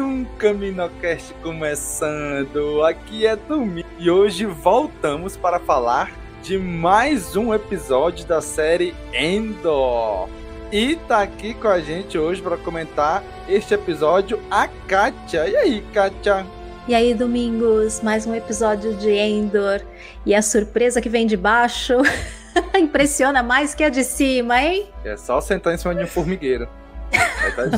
um CaminoCast começando. Aqui é domingo e hoje voltamos para falar de mais um episódio da série Endor. E tá aqui com a gente hoje para comentar este episódio a Kátia. E aí, Kátia? E aí, Domingos, mais um episódio de Endor. E a surpresa que vem de baixo impressiona mais que a de cima, hein? É só sentar em cima de um formigueiro. Vai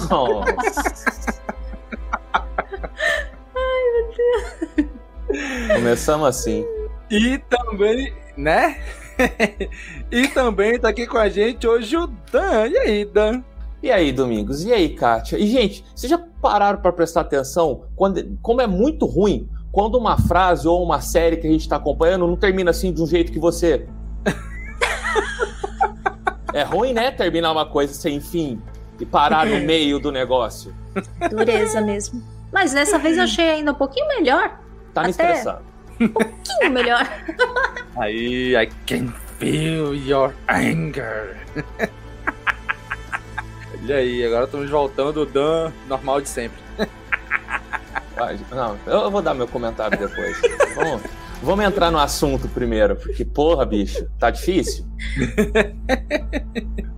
Começamos assim. E também, né? e também tá aqui com a gente hoje o Dan. E aí, Dan? E aí, Domingos? E aí, Kátia? E, gente, vocês já pararam pra prestar atenção quando, como é muito ruim quando uma frase ou uma série que a gente tá acompanhando não termina assim de um jeito que você. é ruim, né? Terminar uma coisa sem fim e parar no meio do negócio. Dureza mesmo. Mas dessa vez eu achei ainda um pouquinho melhor. Tá me Até- estressando. Um pouquinho melhor. Aí, I can feel your anger. Olha aí, agora estamos voltando o Dan normal de sempre. Não, eu vou dar meu comentário depois. vamos, vamos entrar no assunto primeiro, porque, porra, bicho, tá difícil?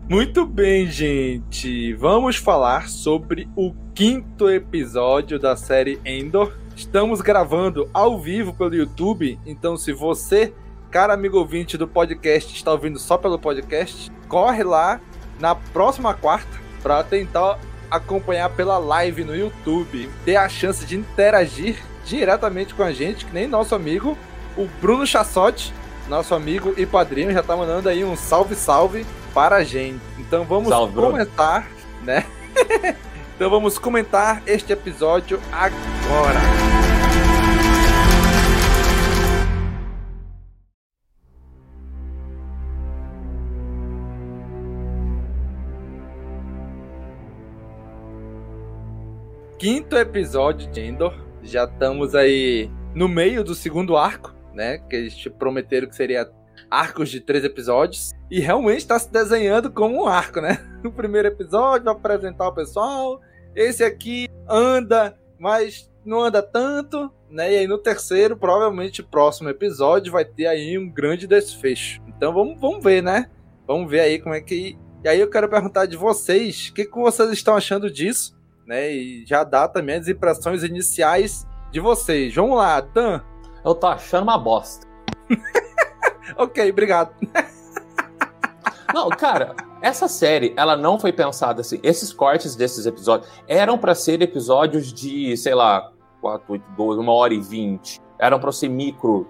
Muito bem, gente. Vamos falar sobre o quinto episódio da série Endor. Estamos gravando ao vivo pelo YouTube, então se você, cara amigo ouvinte do podcast, está ouvindo só pelo podcast, corre lá na próxima quarta para tentar acompanhar pela live no YouTube, ter a chance de interagir diretamente com a gente, que nem nosso amigo, o Bruno Chassotti, nosso amigo e padrinho, já tá mandando aí um salve, salve para a gente. Então vamos Salve, comentar, né? então vamos comentar este episódio agora. Quinto episódio de Endor. Já estamos aí no meio do segundo arco, né? Que eles te prometeram que seria arcos de três episódios. E realmente está se desenhando como um arco, né? O primeiro episódio vai apresentar o pessoal. Esse aqui anda, mas não anda tanto, né? E aí no terceiro, provavelmente próximo episódio, vai ter aí um grande desfecho. Então vamos, vamos ver, né? Vamos ver aí como é que. E aí eu quero perguntar de vocês, o que, que vocês estão achando disso? Né? E já dá também as impressões iniciais de vocês. Vamos lá, Dan. Eu tô achando uma bosta. Ok, obrigado. Não, cara, essa série, ela não foi pensada assim. Esses cortes desses episódios eram pra ser episódios de, sei lá, 4, 8, 12, 1 hora e 20. Eram pra ser micro,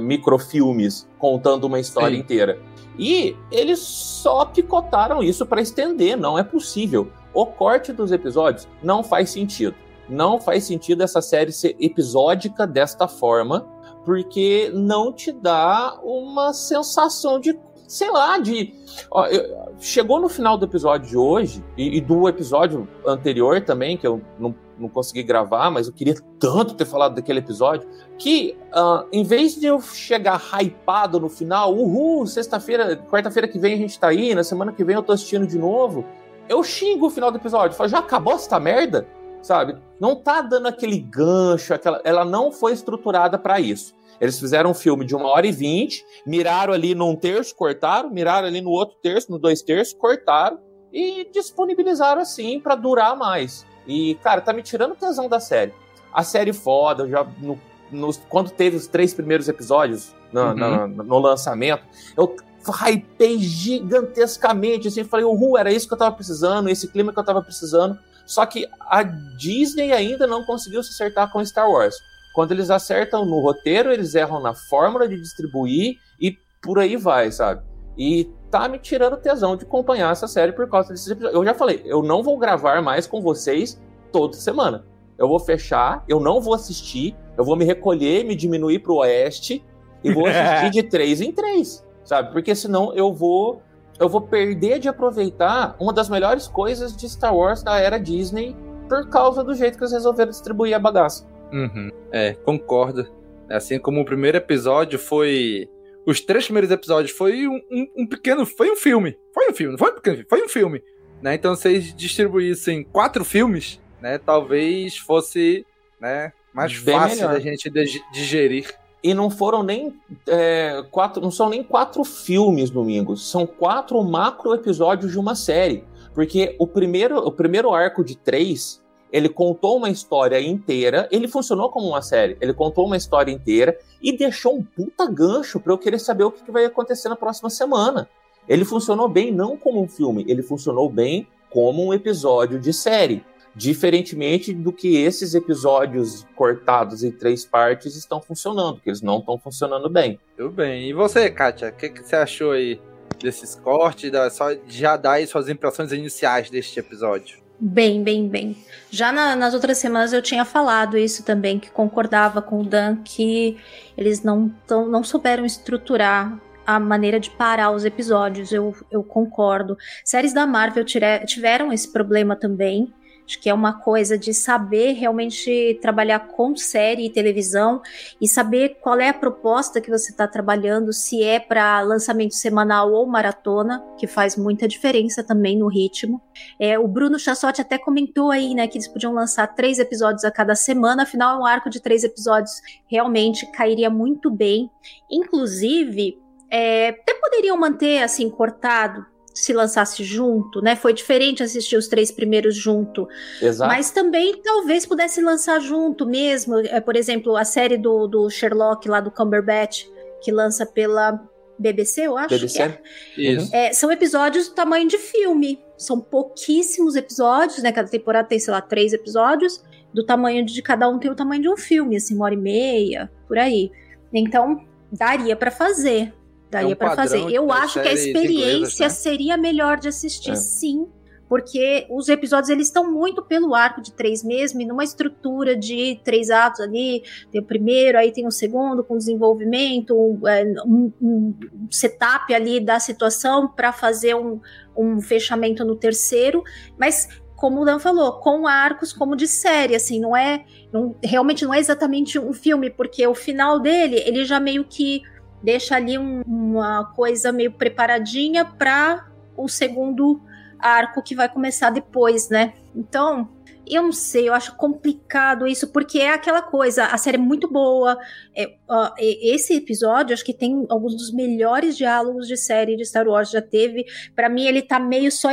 microfilmes contando uma história Sim. inteira. E eles só picotaram isso pra estender, não é possível. O corte dos episódios não faz sentido. Não faz sentido essa série ser episódica desta forma, porque não te dá uma sensação de sei lá, de. Ó, eu, chegou no final do episódio de hoje, e, e, do episódio anterior também, que eu não, não consegui gravar, mas eu queria tanto ter falado daquele episódio, que uh, em vez de eu chegar hypado no final, uhul, sexta-feira, quarta-feira que vem a gente tá aí, na semana que vem eu tô assistindo de novo, eu xingo o final do episódio. Falo, já acabou essa merda? Sabe? Não tá dando aquele gancho, aquela... ela não foi estruturada para isso. Eles fizeram um filme de uma hora e vinte, miraram ali num terço, cortaram, miraram ali no outro terço, no dois terços, cortaram e disponibilizaram assim para durar mais. E, cara, tá me tirando tesão da série. A série foda, já no, no, quando teve os três primeiros episódios no, uhum. no lançamento, eu hypei gigantescamente, assim, falei, uhul, era isso que eu tava precisando, esse clima que eu tava precisando. Só que a Disney ainda não conseguiu se acertar com Star Wars. Quando eles acertam no roteiro, eles erram na fórmula de distribuir e por aí vai, sabe? E tá me tirando tesão de acompanhar essa série por causa desses episódios. Eu já falei, eu não vou gravar mais com vocês toda semana. Eu vou fechar, eu não vou assistir, eu vou me recolher, me diminuir pro oeste e vou assistir de três em três sabe? Porque senão eu vou eu vou perder de aproveitar uma das melhores coisas de Star Wars da era Disney por causa do jeito que eles resolveram distribuir a bagaça. Uhum. É, concordo. Assim como o primeiro episódio foi. Os três primeiros episódios foi um, um, um pequeno. Foi um filme. Foi um filme, não foi um pequeno foi um filme. Né? Então, se eles distribuíssem quatro filmes, né? Talvez fosse né, mais Bem fácil melhor. da gente digerir. E não foram nem é, quatro, não são nem quatro filmes domingos, são quatro macro episódios de uma série. Porque o primeiro, o primeiro arco de três, ele contou uma história inteira, ele funcionou como uma série, ele contou uma história inteira e deixou um puta gancho para eu querer saber o que, que vai acontecer na próxima semana. Ele funcionou bem não como um filme, ele funcionou bem como um episódio de série. Diferentemente do que esses episódios cortados em três partes estão funcionando, que eles não estão funcionando bem. Tudo bem. E você, Kátia, o que, que, você achou aí desses cortes? Da, só, já dá aí suas impressões iniciais deste episódio. Bem, bem, bem. Já na, nas outras semanas eu tinha falado isso também, que concordava com o Dan que eles não, tão, não souberam estruturar a maneira de parar os episódios. Eu, eu concordo. Séries da Marvel tire, tiveram esse problema também. Acho que é uma coisa de saber realmente trabalhar com série e televisão e saber qual é a proposta que você está trabalhando, se é para lançamento semanal ou maratona, que faz muita diferença também no ritmo. É, o Bruno Chassotti até comentou aí, né, que eles podiam lançar três episódios a cada semana, afinal, um arco de três episódios realmente cairia muito bem. Inclusive, é, até poderiam manter assim cortado se lançasse junto, né? Foi diferente assistir os três primeiros junto. Exato. Mas também talvez pudesse lançar junto mesmo. É, por exemplo, a série do, do Sherlock lá do Cumberbatch, que lança pela BBC, eu acho. BBC? É. Isso. É, são episódios do tamanho de filme. São pouquíssimos episódios, né? Cada temporada tem, sei lá, três episódios. Do tamanho de cada um tem o tamanho de um filme, assim, uma hora e meia, por aí. Então, daria para fazer. Daria é um para fazer. Eu acho que a experiência né? seria melhor de assistir, é. sim. Porque os episódios eles estão muito pelo arco de três mesmo, e numa estrutura de três atos ali. Tem o primeiro, aí tem o segundo, com desenvolvimento, é, um, um setup ali da situação para fazer um, um fechamento no terceiro. Mas como o Dan falou, com arcos como de série, assim, não é, não, realmente não é exatamente um filme, porque o final dele, ele já meio que deixa ali um, uma coisa meio preparadinha para o segundo arco que vai começar depois, né? Então, eu não sei, eu acho complicado isso, porque é aquela coisa, a série é muito boa. É, uh, esse episódio, acho que tem alguns dos melhores diálogos de série de Star Wars já teve. Para mim, ele tá meio só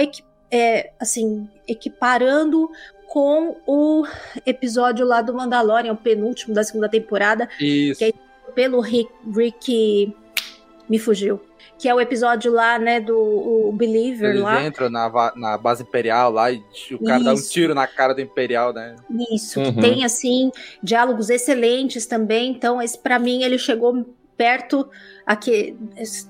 é, assim, equiparando com o episódio lá do Mandalorian, o penúltimo da segunda temporada. Isso. Que é pelo Rick, Rick me fugiu. Que é o episódio lá, né, do o Believer Eles lá. entram na, na base imperial lá e o cara Isso. dá um tiro na cara do imperial, né? Isso, uhum. que tem, assim, diálogos excelentes também. Então, esse para mim, ele chegou perto aqui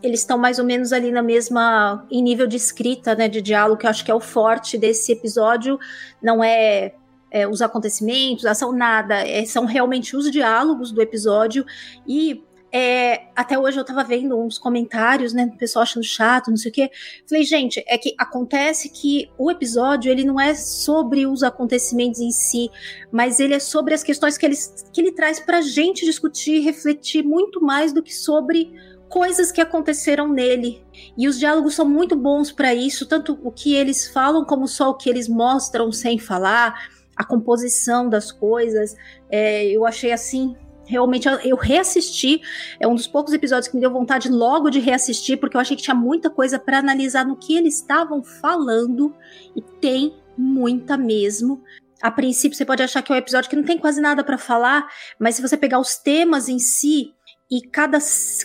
eles estão mais ou menos ali na mesma em nível de escrita né de diálogo que eu acho que é o forte desse episódio não é é, os acontecimentos, ação, nada. É, são realmente os diálogos do episódio. E é, até hoje eu tava vendo uns comentários, né, do pessoal achando chato, não sei o quê. Falei, gente, é que acontece que o episódio, ele não é sobre os acontecimentos em si, mas ele é sobre as questões que ele, que ele traz pra gente discutir, refletir muito mais do que sobre coisas que aconteceram nele. E os diálogos são muito bons para isso, tanto o que eles falam como só o que eles mostram sem falar, a composição das coisas. É, eu achei assim Realmente, eu reassisti. É um dos poucos episódios que me deu vontade logo de reassistir, porque eu achei que tinha muita coisa para analisar no que eles estavam falando. E tem muita mesmo. A princípio, você pode achar que é um episódio que não tem quase nada para falar, mas se você pegar os temas em si e cada,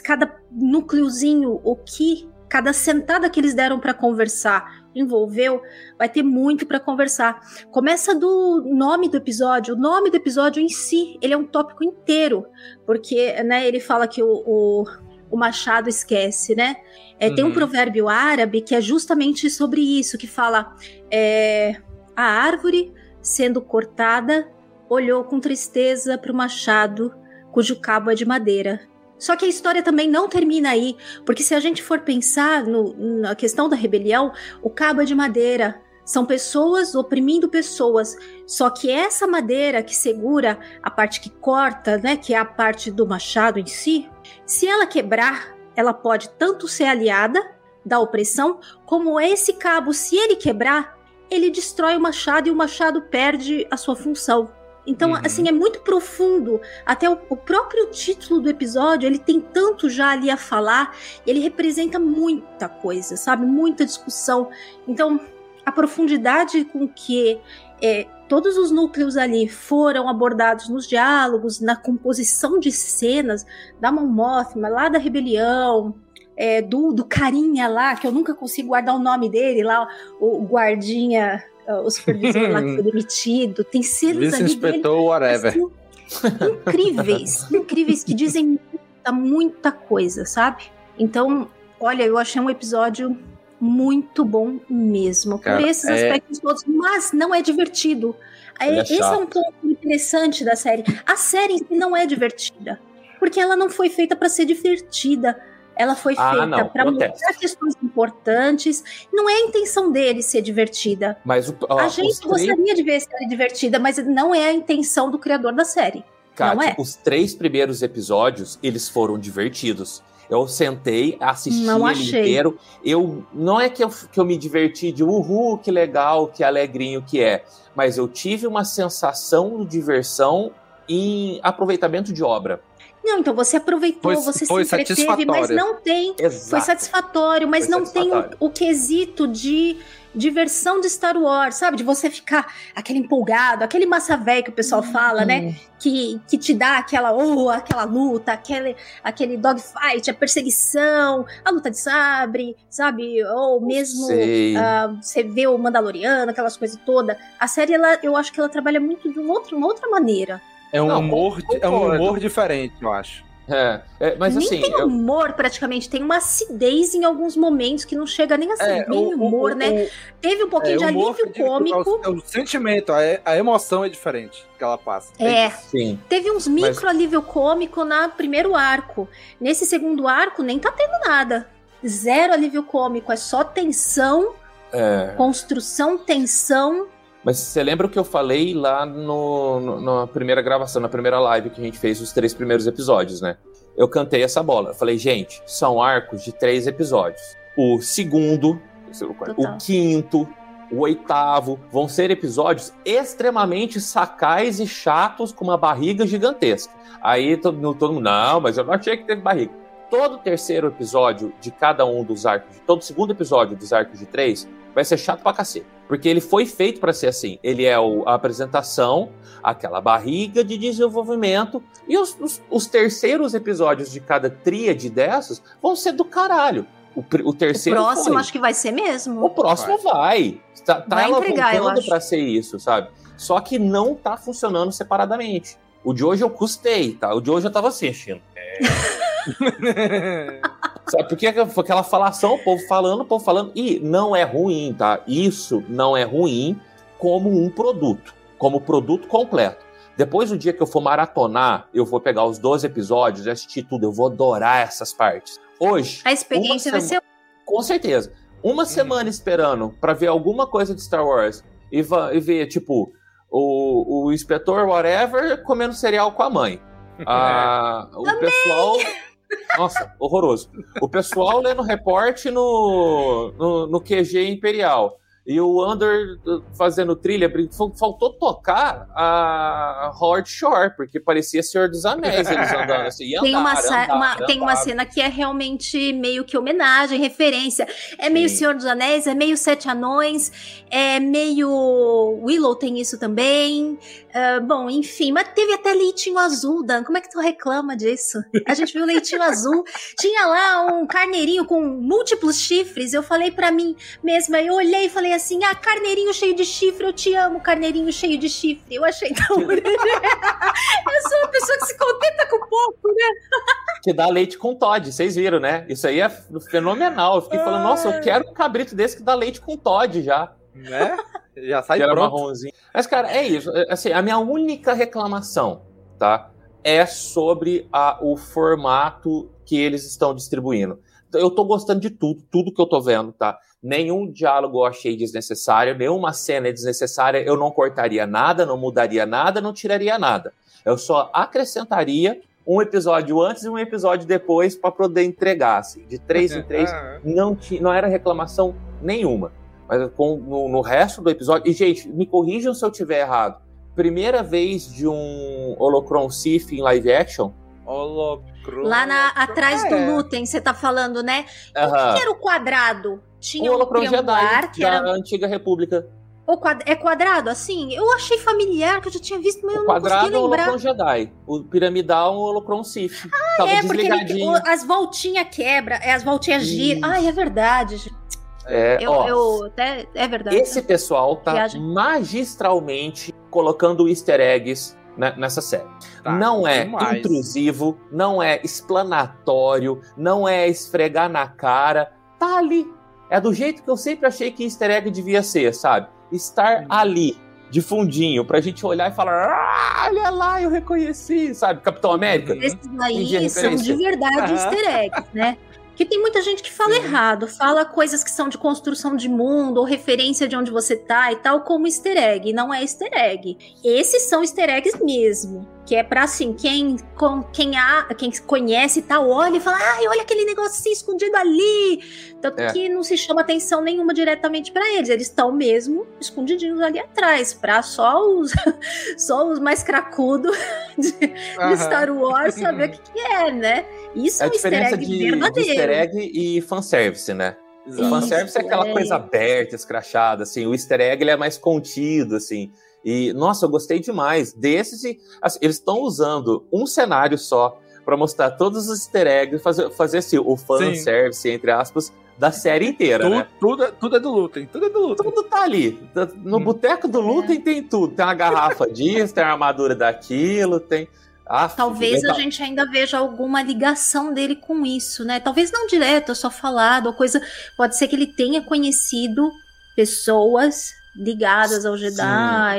cada núcleozinho, o que, cada sentada que eles deram para conversar, envolveu, vai ter muito para conversar. Começa do nome do episódio. O nome do episódio em si, ele é um tópico inteiro, porque, né, ele fala que o, o, o Machado esquece, né? É, uhum. Tem um uhum. provérbio árabe que é justamente sobre isso, que fala é, a árvore sendo cortada olhou com tristeza para o machado cujo cabo é de madeira. Só que a história também não termina aí, porque se a gente for pensar no, na questão da rebelião, o cabo é de madeira. São pessoas oprimindo pessoas. Só que essa madeira que segura a parte que corta, né, que é a parte do machado em si, se ela quebrar, ela pode tanto ser aliada da opressão, como esse cabo, se ele quebrar, ele destrói o machado e o machado perde a sua função. Então, uhum. assim, é muito profundo. Até o, o, próprio título do episódio, ele tem tanto já ali a falar, ele representa muita coisa, sabe? Muita discussão. Então, a profundidade com que é, todos os núcleos ali foram abordados nos diálogos, na composição de cenas da Mon Mothma, lá da rebelião, é, do, do carinha lá, que eu nunca consigo guardar o nome dele, lá, o, o guardinha o supervisor lá que foi demitido. Tem cenas ali dele, whatever. Assim, incríveis, incríveis, que dizem muita, muita coisa, sabe? Então, olha, eu achei um episódio muito bom mesmo, Cara, por esses é... aspectos todos, mas não é divertido. É, é esse é um ponto interessante da série. A série não é divertida, porque ela não foi feita para ser divertida. Ela foi ah, feita para mostrar questões importantes. Não é a intenção dele ser divertida. Mas o, ó, a gente gostaria de ver ser divertida, mas não é a intenção do criador da série. Kátia, é? os três primeiros episódios, eles foram divertidos. Eu sentei, assisti não ele achei. inteiro. Eu não é que eu, que eu me diverti de uhul, que legal, que alegrinho que é, mas eu tive uma sensação de diversão e aproveitamento de obra. Não, então você aproveitou, foi, você foi se entreteve, mas não tem. Exato. Foi satisfatório, mas foi não satisfatório. tem o, o, quesito de diversão de Star Wars, sabe? De você ficar aquele empolgado, aquele massa velho que o pessoal fala, né? Uhum. Que, que te dá aquela, oh, aquela luta, aquele, aquele dogfight, a perseguição, a luta de sabre, sabe? Ou mesmo uh, você vê o Mandaloriano, aquelas coisas todas. A série, ela, eu acho que ela trabalha muito de uma outra, uma outra maneira. É um, não, humor, é um humor diferente, eu acho. É, é, mas nem assim. tem eu... humor praticamente, tem uma acidez em alguns momentos que não chega nem a ser é, bem o, humor, o, né? O, Teve um pouquinho é, de alívio cômico. É o, sentimento, a, a, emoção é diferente que ela passa. É. Sim. Teve uns micro mas... alívio cômico no primeiro arco. Nesse segundo arco, nem tá tendo nada. Zero alívio cômico, é só tensão, é. construção, tensão mas você lembra o que eu falei lá no, no, na primeira gravação, na primeira live que a gente fez os três primeiros episódios, né? Eu cantei essa bola. Eu falei, gente, são arcos de três episódios. O segundo, o quinto, o oitavo vão ser episódios extremamente sacais e chatos com uma barriga gigantesca. Aí todo, todo mundo, não, mas eu não achei que teve barriga. Todo terceiro episódio de cada um dos arcos, todo segundo episódio dos arcos de três, vai ser chato pra cacete. Porque ele foi feito para ser assim. Ele é o, a apresentação, aquela barriga de desenvolvimento. E os, os, os, terceiros episódios de cada tríade dessas vão ser do caralho. O, o terceiro. O próximo foi. acho que vai ser mesmo. O próximo vai. vai. Tá, tá vai ela voltando pra ser isso, sabe? Só que não tá funcionando separadamente. O de hoje eu custei, tá? O de hoje eu tava assistindo. É. Sabe, porque aquela falação, o povo falando, o povo falando. E não é ruim, tá? Isso não é ruim como um produto, como produto completo. Depois do dia que eu for maratonar, eu vou pegar os 12 episódios e assistir tudo. Eu vou adorar essas partes. Hoje. A experiência vai ser. Com certeza. Uma semana esperando para ver alguma coisa de Star Wars e, e ver, tipo, o, o inspetor whatever comendo cereal com a mãe. Ah, o pessoal. Nossa, horroroso. O pessoal lendo reporte no, no, no QG Imperial. E o Under fazendo trilha, faltou tocar a Howard Shore, porque parecia Senhor dos Anéis eles andando assim. Andar, tem, uma, andar, uma andar, tem uma cena que é realmente meio que homenagem, referência. É meio Sim. Senhor dos Anéis, é meio Sete Anões, é meio. Willow tem isso também. Uh, bom, enfim, mas teve até leitinho azul, Dan. Como é que tu reclama disso? A gente viu leitinho azul. Tinha lá um carneirinho com múltiplos chifres. Eu falei para mim mesma, eu olhei e falei assim: ah, carneirinho cheio de chifre, eu te amo, carneirinho cheio de chifre. Eu achei tão Eu sou uma pessoa que se contenta com pouco, né? que dá leite com Todd, vocês viram, né? Isso aí é fenomenal. Eu fiquei falando, nossa, eu quero um cabrito desse que dá leite com Todd já. Né? Já sai pronto. marronzinho. Mas, cara, é isso. É, assim, a minha única reclamação, tá? É sobre a, o formato que eles estão distribuindo. Eu tô gostando de tudo, tudo que eu tô vendo, tá? Nenhum diálogo eu achei desnecessário, nenhuma cena é desnecessária, eu não cortaria nada, não mudaria nada, não tiraria nada. Eu só acrescentaria um episódio antes e um episódio depois para poder entregar, assim, de três em três. não, não era reclamação nenhuma. Mas com, no, no, resto do episódio. E, gente, me corrijam se eu tiver errado. Primeira vez de um Holocron Sith em live action. Holocron. Lá na, atrás é. do Lutem, você tá falando, né? O que, era o quadrado? Tinha o Holocron Jedi, que era da antiga República. O quad... É quadrado, assim? Eu achei familiar, que eu já tinha visto, mas o eu não consegui lembrar. O quadrado é o Holocron Jedi. O piramidal é o Holocron Sith. Ah, Tava é, porque ele, as voltinhas quebra, é, as voltinhas giram. Ai, é verdade. É, eu, ó, eu, até, é verdade. Esse pessoal tá Viagem. magistralmente colocando easter eggs né, nessa série. Tá, não é demais. intrusivo, não é explanatório, não é esfregar na cara. Tá ali. É do jeito que eu sempre achei que easter egg devia ser, sabe? Estar hum. ali, de fundinho, pra gente olhar e falar: ah, olha lá, eu reconheci, sabe? Capitão América. Esses aí são de verdade easter eggs, né? Que tem muita gente que fala Sim. errado, fala coisas que são de construção de mundo ou referência de onde você tá e tal, como easter egg. Não é easter egg. Esses são easter eggs mesmo que é pra assim, quem, com, quem, a, quem conhece tal, olha e fala, ai, olha aquele negocinho escondido ali. Tanto é. que não se chama atenção nenhuma diretamente para eles, eles estão mesmo escondidinhos ali atrás, pra só os, só os mais cracudos de, de Star Wars saber o que, que, é, né? Isso é, é um easter egg de, verdadeiro. De easter egg e fanservice, né? Exato. O fanservice é aquela é. coisa aberta, escrachada, assim. O easter egg ele é mais contido, assim. E, nossa, eu gostei demais desses. E, assim, eles estão usando um cenário só para mostrar todos os easter eggs, fazer, fazer assim, o fanservice, entre aspas, da série inteira, tudo, né? Tudo, é, tudo é do Lutem, tudo é do Lutem. Tudo tá ali. No hum. boteco do Lutem é. tem tudo. Tem uma garrafa disso, tem uma armadura daquilo, tem... Ah, Talvez a gente ainda veja alguma ligação dele com isso, né? Talvez não direto, só falado, ou coisa... Pode ser que ele tenha conhecido pessoas ligadas ao Jedi,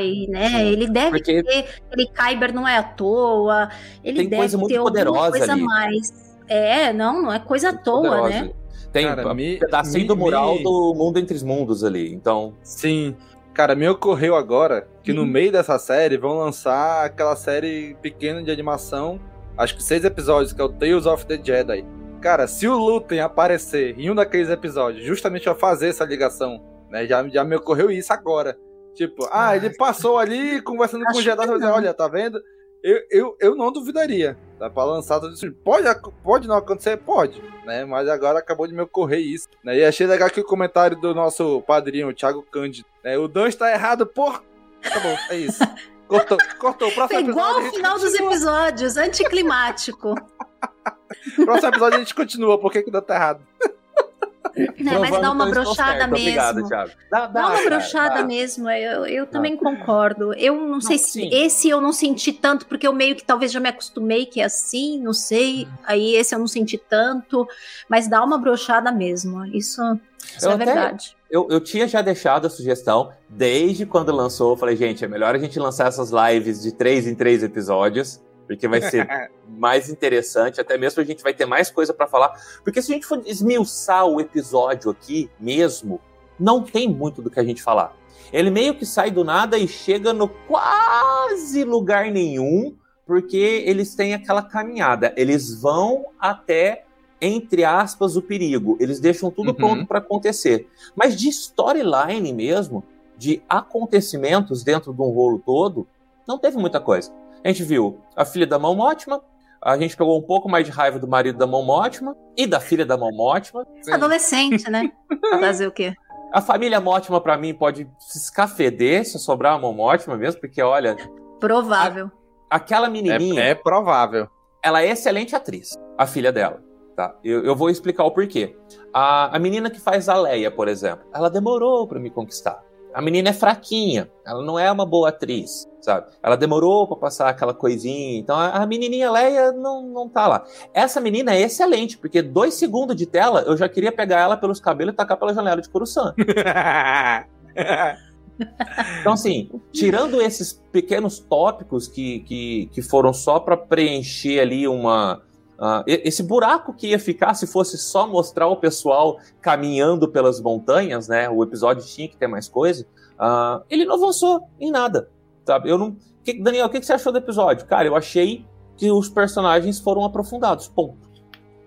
Sim. né? Sim. Ele deve Porque ter, ele Kyber não é à toa, ele tem deve coisa muito ter poderosa coisa ali. mais. É, não, não é coisa à toa, poderosa. né? Tem Cara, um me, pedacinho me, do mural me... do Mundo Entre os Mundos ali, então... Sim. Cara, me ocorreu agora que no uhum. meio dessa série vão lançar aquela série pequena de animação, acho que seis episódios, que é o Tales of the Jedi. Cara, se o Lutem aparecer em um daqueles episódios, justamente a fazer essa ligação né? Já, já me ocorreu isso agora. Tipo, ah, ele passou ali conversando com o Jedi, olha, tá vendo? Eu, eu, eu não duvidaria. Dá pra lançar tudo isso. Pode, pode não acontecer? Pode, né? Mas agora acabou de me ocorrer isso. Né? E achei legal aqui o comentário do nosso padrinho, o Thiago Cândido. Né? O Dan está errado, por. Tá bom, é isso. Cortou, cortou. O próximo Foi igual ao final dos episódios, anticlimático. próximo episódio a gente continua, por que que o Dan tá errado? É, mas dá uma brochada mesmo. Obrigado, Thiago. Dá, dá, dá uma brochada mesmo, eu, eu também concordo. Eu não, não sei se sim. esse eu não senti tanto, porque eu meio que talvez já me acostumei que é assim, não sei. Aí esse eu não senti tanto, mas dá uma brochada mesmo. Isso, isso é até, verdade. Eu, eu tinha já deixado a sugestão, desde quando lançou, eu falei, gente, é melhor a gente lançar essas lives de três em três episódios porque vai ser mais interessante, até mesmo a gente vai ter mais coisa para falar. Porque se a gente for esmiuçar o episódio aqui mesmo, não tem muito do que a gente falar. Ele meio que sai do nada e chega no quase lugar nenhum, porque eles têm aquela caminhada. Eles vão até, entre aspas, o perigo. Eles deixam tudo uhum. pronto para acontecer. Mas de storyline mesmo, de acontecimentos dentro de um rolo todo, não teve muita coisa. A gente viu a filha da mão ótima, a gente pegou um pouco mais de raiva do marido da mão ótima e da filha da mão ótima. Adolescente, né? Fazer o quê? A família Mótima, para mim, pode se escafeder se sobrar uma mão ótima mesmo, porque olha. Provável. A, aquela menininha. É, é, provável. Ela é excelente atriz, a filha dela. Tá? Eu, eu vou explicar o porquê. A, a menina que faz a Leia, por exemplo, ela demorou para me conquistar. A menina é fraquinha, ela não é uma boa atriz, sabe? Ela demorou para passar aquela coisinha, então a, a, menininha Leia não, não tá lá. Essa menina é excelente, porque dois segundos de tela eu já queria pegar ela pelos cabelos e tacar pela janela de Coruscant. então, assim, tirando esses pequenos tópicos que, que, que foram só para preencher ali uma, Uh, esse buraco que ia ficar se fosse só mostrar o pessoal caminhando pelas montanhas, né? O episódio tinha que ter mais coisa. Uh, ele não avançou em nada, sabe? Eu não. Que, Daniel, o que, que você achou do episódio? Cara, eu achei que os personagens foram aprofundados. Ponto.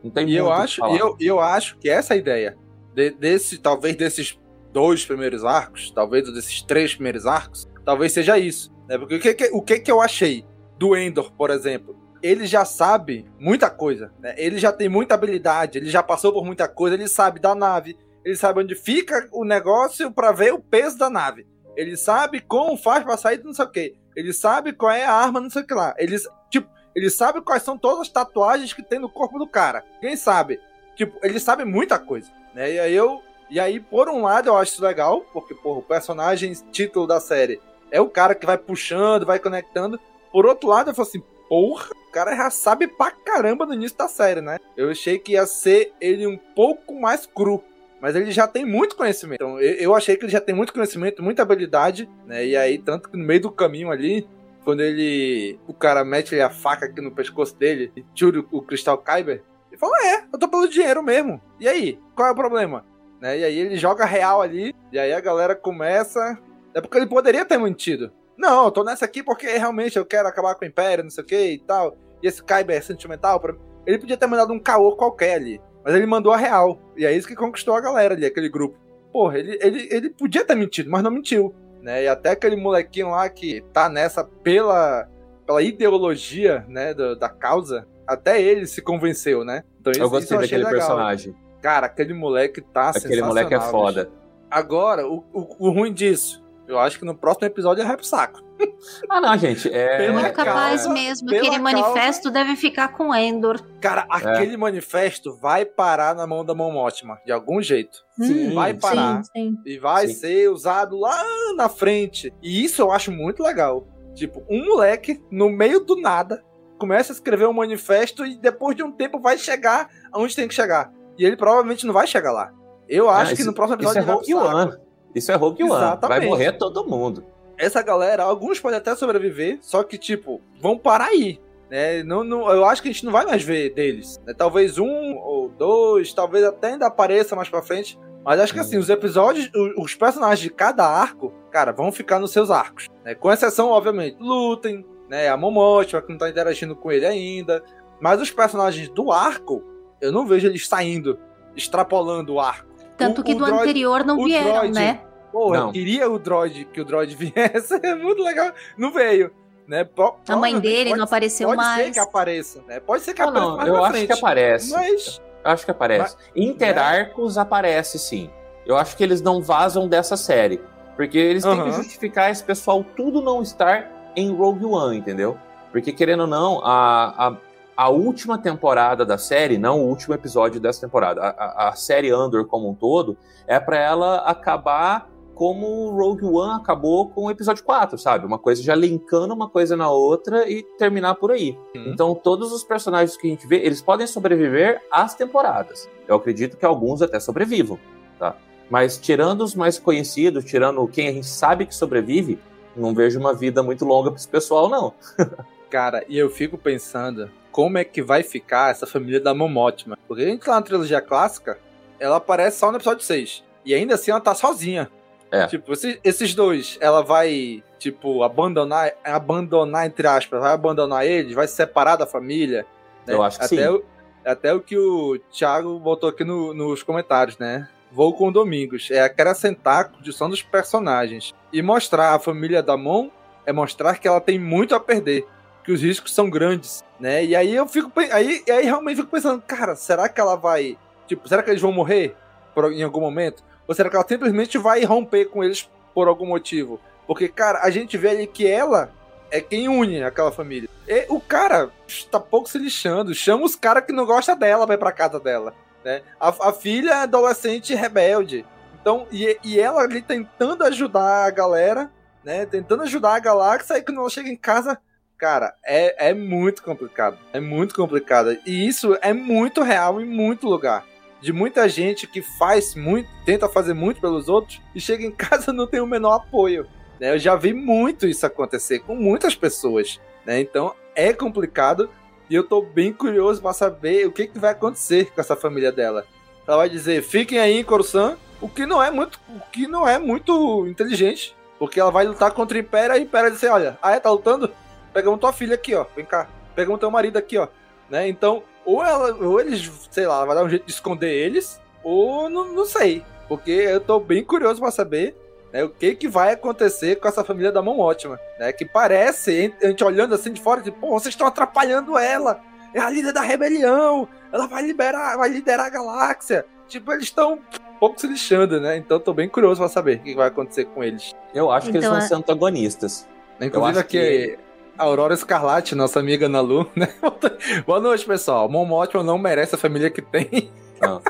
Não tem e eu acho, eu, eu acho que essa é ideia de, desse, talvez desses dois primeiros arcos, talvez desses três primeiros arcos, talvez seja isso. Né? Porque o que, o que, que eu achei do Endor, por exemplo? Ele já sabe muita coisa, né? Ele já tem muita habilidade, ele já passou por muita coisa, ele sabe da nave, ele sabe onde fica o negócio para ver o peso da nave. Ele sabe como faz para sair do não sei o que. Ele sabe qual é a arma, não sei o que lá. Ele, tipo, ele sabe quais são todas as tatuagens que tem no corpo do cara. Quem sabe? Tipo, ele sabe muita coisa, né? E aí eu e aí, por um lado, eu acho isso legal, porque, porra, o personagem título da série é o cara que vai puxando, vai conectando. Por outro lado, eu falo assim, porra, o cara já sabe pra caramba no início da série, né? Eu achei que ia ser ele um pouco mais cru. Mas ele já tem muito conhecimento. Então, eu achei que ele já tem muito conhecimento, muita habilidade, né? E aí, tanto que no meio do caminho ali, quando ele. O cara mete a faca aqui no pescoço dele e tira o, o cristal Kyber, ele fala: É, eu tô pelo dinheiro mesmo. E aí? Qual é o problema? Né? E aí ele joga real ali, e aí a galera começa. É porque ele poderia ter mantido. Não, eu tô nessa aqui porque realmente eu quero acabar com o Império, não sei o que e tal. E esse Kyber é sentimental pra Ele podia ter mandado um caô qualquer ali. Mas ele mandou a real. E é isso que conquistou a galera ali, aquele grupo. Porra, ele, ele, ele podia ter mentido, mas não mentiu. Né? E até aquele molequinho lá que tá nessa pela, pela ideologia né, do, da causa, até ele se convenceu, né? Então, isso, eu gostei isso eu daquele legal. personagem. Cara, aquele moleque tá Aquele moleque é foda. Agora, o, o, o ruim disso, eu acho que no próximo episódio é rap saco. Ah, não, gente. É muito capaz mesmo. Aquele causa... manifesto deve ficar com Endor. Cara, aquele é. manifesto vai parar na mão da mão ótima, de algum jeito. Sim, vai parar. Sim, sim. E vai sim. ser usado lá na frente. E isso eu acho muito legal. Tipo, um moleque, no meio do nada, começa a escrever um manifesto e depois de um tempo vai chegar aonde tem que chegar. E ele provavelmente não vai chegar lá. Eu acho ah, que no próximo episódio isso é Rogue One. Isso é Rogue One. Vai morrer todo mundo. Essa galera, alguns podem até sobreviver, só que, tipo, vão parar aí. Né? Não, não, eu acho que a gente não vai mais ver deles. Né? Talvez um ou dois, talvez até ainda apareça mais pra frente. Mas acho que assim, os episódios, os personagens de cada arco, cara, vão ficar nos seus arcos. Né? Com exceção, obviamente, Lutem, né? A Momote, que não tá interagindo com ele ainda. Mas os personagens do arco, eu não vejo eles saindo, extrapolando o arco. Tanto o, que o do droid, anterior não vieram, droid, né? Pô, eu queria o droid, que o droid viesse, é muito legal. Não veio. Né? a mãe dele pode, não apareceu pode mais. Pode ser que apareça, né? Pode ser que não, apareça. Não, eu acho frente, que aparece. Mas... Eu acho que aparece. Mas... Interarcos aparece sim. Eu acho que eles não vazam dessa série. Porque eles uhum. têm que justificar esse pessoal tudo não estar em Rogue One, entendeu? Porque, querendo ou não, a, a a última temporada da série, não o último episódio dessa temporada, a, a, a série Andor como um todo, é para ela acabar como o Rogue One acabou com o episódio 4, sabe? Uma coisa já linkando uma coisa na outra e terminar por aí. Uhum. Então, todos os personagens que a gente vê, eles podem sobreviver às temporadas. Eu acredito que alguns até sobrevivam, tá? Mas tirando os mais conhecidos, tirando quem a gente sabe que sobrevive, não vejo uma vida muito longa para esse pessoal, não. Cara, e eu fico pensando como é que vai ficar essa família da Momotima. Porque a gente tá na trilogia clássica, ela aparece só no episódio 6. E ainda assim ela tá sozinha. É. Tipo, esses, esses dois, ela vai, tipo, abandonar, abandonar, entre aspas, vai abandonar eles, vai se separar da família. Né? Eu acho que até sim. O, até o que o Thiago botou aqui no, nos comentários, né? Vou com Domingos. É acrescentar a condição dos personagens. E mostrar a família da Mon é mostrar que ela tem muito a perder. Que os riscos são grandes, né? E aí eu fico. Aí, aí realmente fico pensando, cara, será que ela vai. Tipo, será que eles vão morrer por, em algum momento? Ou será que ela simplesmente vai romper com eles por algum motivo? Porque, cara, a gente vê ali que ela é quem une aquela família. E o cara está pouco se lixando, chama os caras que não gostam dela pra ir casa dela. Né? A, a filha é adolescente rebelde. Então, e, e ela ali tentando ajudar a galera, né? Tentando ajudar a galáxia, e quando ela chega em casa, cara, é, é muito complicado. É muito complicado. E isso é muito real em muito lugar de muita gente que faz muito, tenta fazer muito pelos outros e chega em casa não tem o menor apoio. Né? Eu já vi muito isso acontecer com muitas pessoas. Né? Então é complicado e eu tô bem curioso para saber o que, que vai acontecer com essa família dela. Ela vai dizer: fiquem aí em Coruscant, o que não é muito, o que não é muito inteligente, porque ela vai lutar contra o Império e vai dizer: olha, ah, é, tá lutando? Pegamos tua filha aqui, ó, vem cá. Pegamos teu marido aqui, ó. Né? Então, ou, ela, ou eles, sei lá, vai dar um jeito de esconder eles, ou não, não sei. Porque eu tô bem curioso para saber né, o que, que vai acontecer com essa família da mão ótima. Né, que parece, a gente olhando assim de fora, tipo, pô, vocês estão atrapalhando ela. É a líder da rebelião. Ela vai liberar, vai liderar a galáxia. Tipo, eles estão um pouco se lixando, né? Então tô bem curioso para saber o que vai acontecer com eles. Eu acho que eles vão então, ser antagonistas. Inclusive eu acho que... que Aurora Escarlate, nossa amiga Ana Lu, né? Boa noite, pessoal. Momo não merece a família que tem. Não.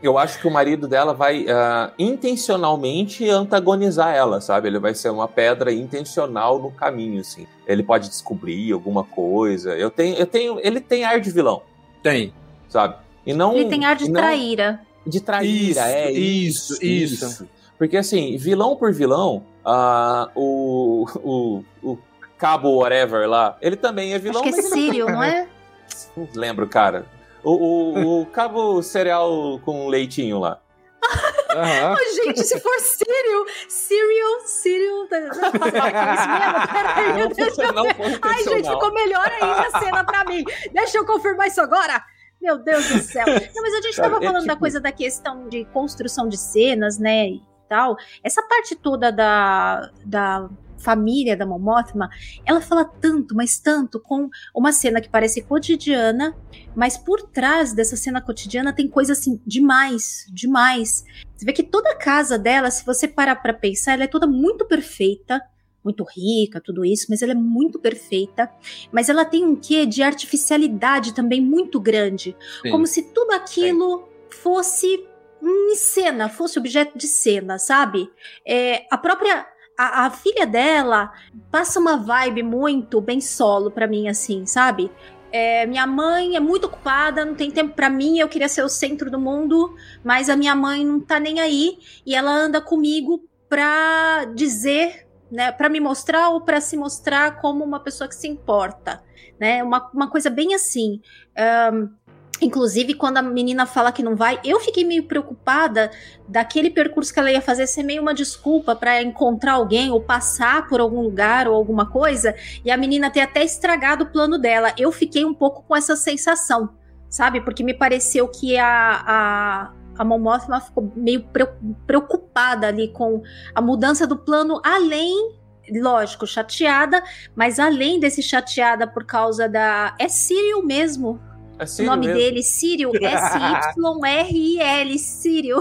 Eu acho que o marido dela vai uh, intencionalmente antagonizar ela, sabe? Ele vai ser uma pedra intencional no caminho, assim. Ele pode descobrir alguma coisa. Eu tenho, eu tenho, ele tem ar de vilão. Tem, sabe? E não. Ele tem ar de não, traíra. De traíra, isso, é isso, isso, isso. Porque assim, vilão por vilão, uh, o, o, o Cabo Whatever lá, ele também é vilão. Acho que é Sírio, não é? Não lembro, cara. O, o, o Cabo Cereal com leitinho lá. Uhum. oh, gente, se for Sírio, Cereal, Sírio. Tá, isso mesmo? Peraí, não, deixa eu não Ai, gente, ficou melhor ainda a cena pra mim. Deixa eu confirmar isso agora. Meu Deus do céu. Não, mas a gente tava é falando tipo... da coisa da questão de construção de cenas, né? E tal. Essa parte toda da, da família da Momothma, ela fala tanto, mas tanto, com uma cena que parece cotidiana, mas por trás dessa cena cotidiana tem coisa assim demais, demais. Você vê que toda a casa dela, se você parar para pensar, ela é toda muito perfeita, muito rica, tudo isso, mas ela é muito perfeita. Mas ela tem um quê de artificialidade também muito grande, Sim. como se tudo aquilo Sim. fosse em cena, fosse objeto de cena, sabe? É, a própria a, a, filha dela passa uma vibe muito bem solo para mim, assim, sabe? É, minha mãe é muito ocupada, não tem tempo para mim, eu queria ser o centro do mundo, mas a minha mãe não tá nem aí e ela anda comigo pra dizer, né, para me mostrar ou para se mostrar como uma pessoa que se importa, né? Uma, uma coisa bem assim. Um, Inclusive, quando a menina fala que não vai, eu fiquei meio preocupada daquele percurso que ela ia fazer ser meio uma desculpa para encontrar alguém ou passar por algum lugar ou alguma coisa e a menina ter até estragado o plano dela. Eu fiquei um pouco com essa sensação, sabe? Porque me pareceu que a, a, a Momothma ficou meio preocupada ali com a mudança do plano, além lógico, chateada, mas além desse chateada por causa da. É Cyril mesmo é o nome mesmo. dele, Sírio, S-Y-R-I-L, Sírio.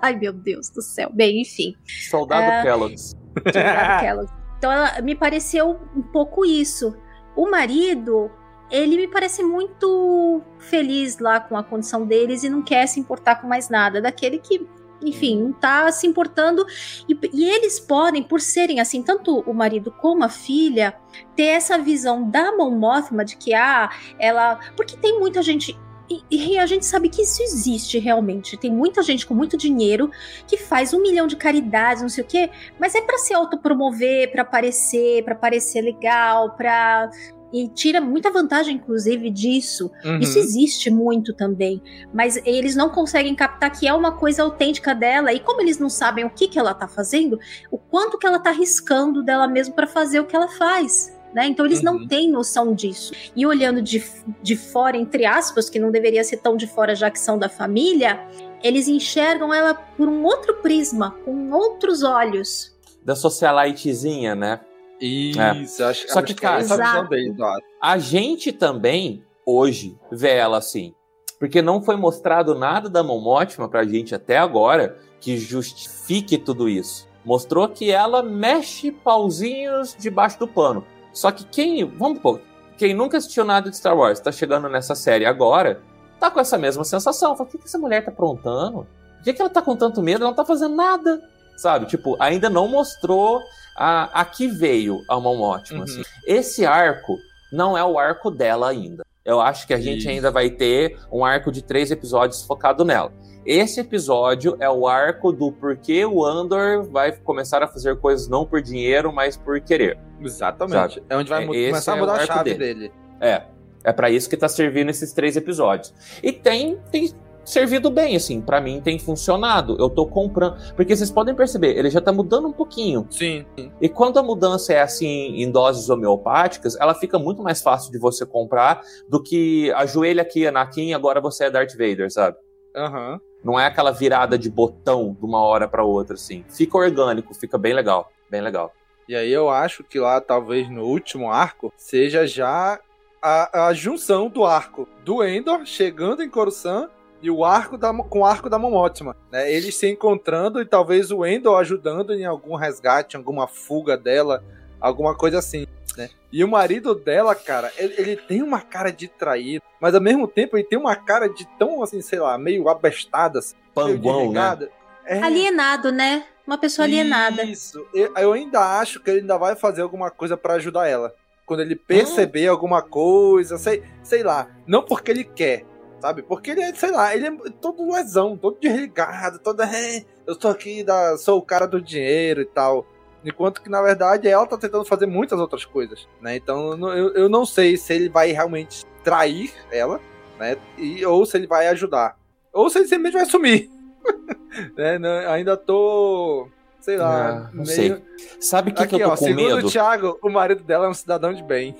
Ai, meu Deus do céu. Bem, enfim. Soldado uh, Kellogg's. Soldado Kellogg's. Então, ela, me pareceu um pouco isso. O marido, ele me parece muito feliz lá com a condição deles e não quer se importar com mais nada. Daquele que, enfim, não tá se importando. E, e eles podem, por serem assim, tanto o marido como a filha, ter essa visão da Mon Mothma de que, ah, ela. Porque tem muita gente. E, e a gente sabe que isso existe realmente. Tem muita gente com muito dinheiro que faz um milhão de caridades, não sei o quê, mas é para se autopromover, para aparecer, para parecer legal, para e tira muita vantagem, inclusive, disso. Uhum. Isso existe muito também. Mas eles não conseguem captar que é uma coisa autêntica dela. E como eles não sabem o que, que ela tá fazendo, o quanto que ela tá arriscando dela mesmo para fazer o que ela faz. Né? Então eles não têm noção disso. E olhando de, de fora, entre aspas, que não deveria ser tão de fora já que são da família, eles enxergam ela por um outro prisma, com outros olhos. Da socialitezinha, né? Isso, acho, Só acho que, que cara, é essa a gente também, hoje, vê ela assim. Porque não foi mostrado nada da Mon Mothma pra gente até agora que justifique tudo isso. Mostrou que ela mexe pauzinhos debaixo do pano. Só que quem, vamos pôr, quem nunca assistiu nada de Star Wars, tá chegando nessa série agora, tá com essa mesma sensação. Fala, o que, que essa mulher tá aprontando? Por que, que ela tá com tanto medo? Ela não tá fazendo nada. Sabe? Tipo, ainda não mostrou a, a que veio a Mon Mothma. Uhum. assim. Esse arco não é o arco dela ainda. Eu acho que a gente Isso. ainda vai ter um arco de três episódios focado nela. Esse episódio é o arco do porquê o Andor vai começar a fazer coisas não por dinheiro, mas por querer. Exatamente. Sabe? É onde vai É, esse começar a é mudar o a chave dele. dele. É. É pra isso que tá servindo esses três episódios. E tem, tem servido bem, assim. Pra mim tem funcionado. Eu tô comprando. Porque vocês podem perceber, ele já tá mudando um pouquinho. Sim. E quando a mudança é assim em doses homeopáticas, ela fica muito mais fácil de você comprar do que ajoelha aqui, Anakin, agora você é Darth Vader, sabe? Aham. Não é aquela virada de botão de uma hora pra outra, assim. Fica orgânico, fica bem legal. Bem legal. E aí eu acho que lá, talvez no último arco, seja já a, a junção do arco do Endor chegando em Coruscant e o arco da, com o arco da Momotima. Né? Eles se encontrando e talvez o Endor ajudando em algum resgate, alguma fuga dela, alguma coisa assim. Né? E o marido dela, cara, ele, ele tem uma cara de traído, mas ao mesmo tempo ele tem uma cara de tão, assim, sei lá, meio abestada, assim, meio Panguão, né? É, Alienado, né? Uma pessoa alienada. isso. Eu, eu ainda acho que ele ainda vai fazer alguma coisa pra ajudar ela. Quando ele perceber alguma coisa, sei, sei lá. Não porque ele quer, sabe? Porque ele é, sei lá, ele é todo lesão, todo desligado, todo. "É, eu tô aqui, da, sou o cara do dinheiro e tal. Enquanto que, na verdade, ela tá tentando fazer muitas outras coisas, né? Então, eu, eu, não sei se ele vai realmente trair ela, né? E, ou se ele vai ajudar. Ou se ele simplesmente vai sumir. né? Ainda tô. Sei lá. Ah, não meio... sei. Sabe o que, que eu tô ó, com segundo medo? o Thiago, o marido dela é um cidadão de bem.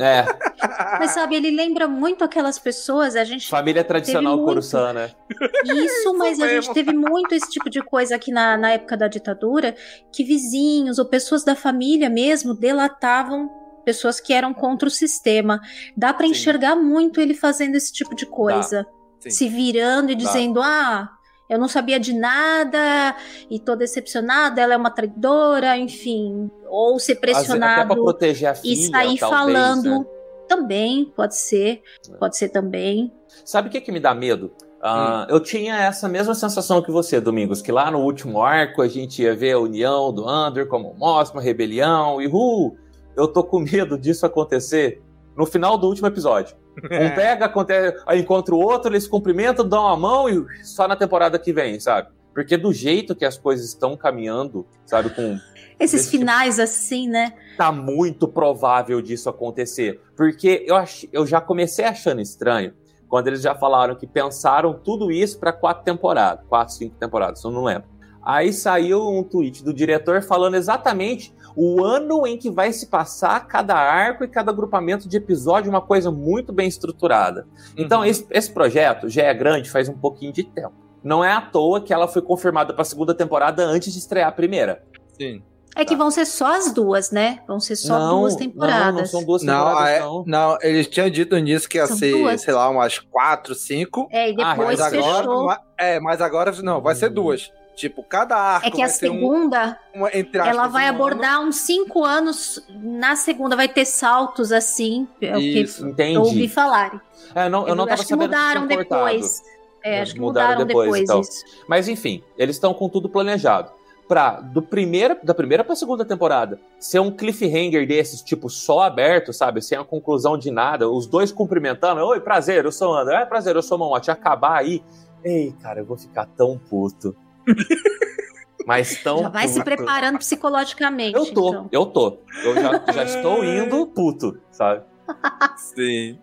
É, Mas sabe, ele lembra muito aquelas pessoas, a gente família tradicional muito. Coruscant, né? Isso, mas a mesmo. gente teve muito esse tipo de coisa aqui na, na época da ditadura, que vizinhos ou pessoas da família mesmo delatavam pessoas que eram contra o sistema. Dá pra Sim. enxergar muito ele fazendo esse tipo de coisa. Sim. Se virando e Dá. dizendo, ah, eu não sabia de nada e tô decepcionada, ela é uma traidora, enfim. Ou ser pressionado pra proteger a filha, e sair talvez, falando. né? Também, pode ser. Pode ser também. Sabe o que, que me dá medo? Ah, Eu tinha essa mesma sensação que você, Domingos, que lá no último arco a gente ia ver a união do Andor como mostra, rebelião, e uh, eu tô com medo disso acontecer no final do último episódio. Um pega, acontece, aí encontra o outro, eles cumprimentam, dão a mão e só na temporada que vem, sabe? Porque do jeito que as coisas estão caminhando, sabe, com Esses tipo. finais assim, né? tá muito provável disso acontecer. Porque eu, ach... eu já comecei achando estranho quando eles já falaram que pensaram tudo isso para quatro temporadas, quatro, cinco temporadas, eu não lembro. Aí saiu um tweet do diretor falando exatamente o ano em que vai se passar cada arco e cada agrupamento de episódio, uma coisa muito bem estruturada. Então, Uhum. esse, esse projeto já é grande faz um pouquinho de tempo. Não é à toa que ela foi confirmada para a segunda temporada antes de estrear a primeira. Sim. É que Tá. vão ser só as duas, né? Vão ser só não, duas Não, temporadas. não são duas Não, temporadas, é- não. não, eles tinham dito nisso que ia São ser, duas? sei lá, umas quatro, cinco. É, e Ah, depois Mas agora, fechou. ma- é, mas agora não, vai ser duas. Tipo, cada arco É que vai a ser um- segunda, uma, aspas, ela vai um ano. abordar uns cinco anos. Na segunda vai ter saltos assim. É o que eu ouvi entendi. falarem. É, não, eu não tava acho que sabendo mudaram tinha cortado. depois. É, acho que Mudaram mudaram, depois, depois, então. isso. Mas enfim, eles estão com tudo planejado. Pra, do primeira, da primeira pra segunda temporada, ser um cliffhanger desses, tipo, só aberto, sabe? Sem a conclusão de nada, os dois cumprimentando. Oi, prazer, eu sou o André. É, prazer, eu sou o Mamote. Acabar aí. Ei, cara, eu vou ficar tão puto. Mas tão Já vai se puto. preparando psicologicamente. Eu tô, então. eu tô. Eu já, já estou indo puto, sabe? Sim.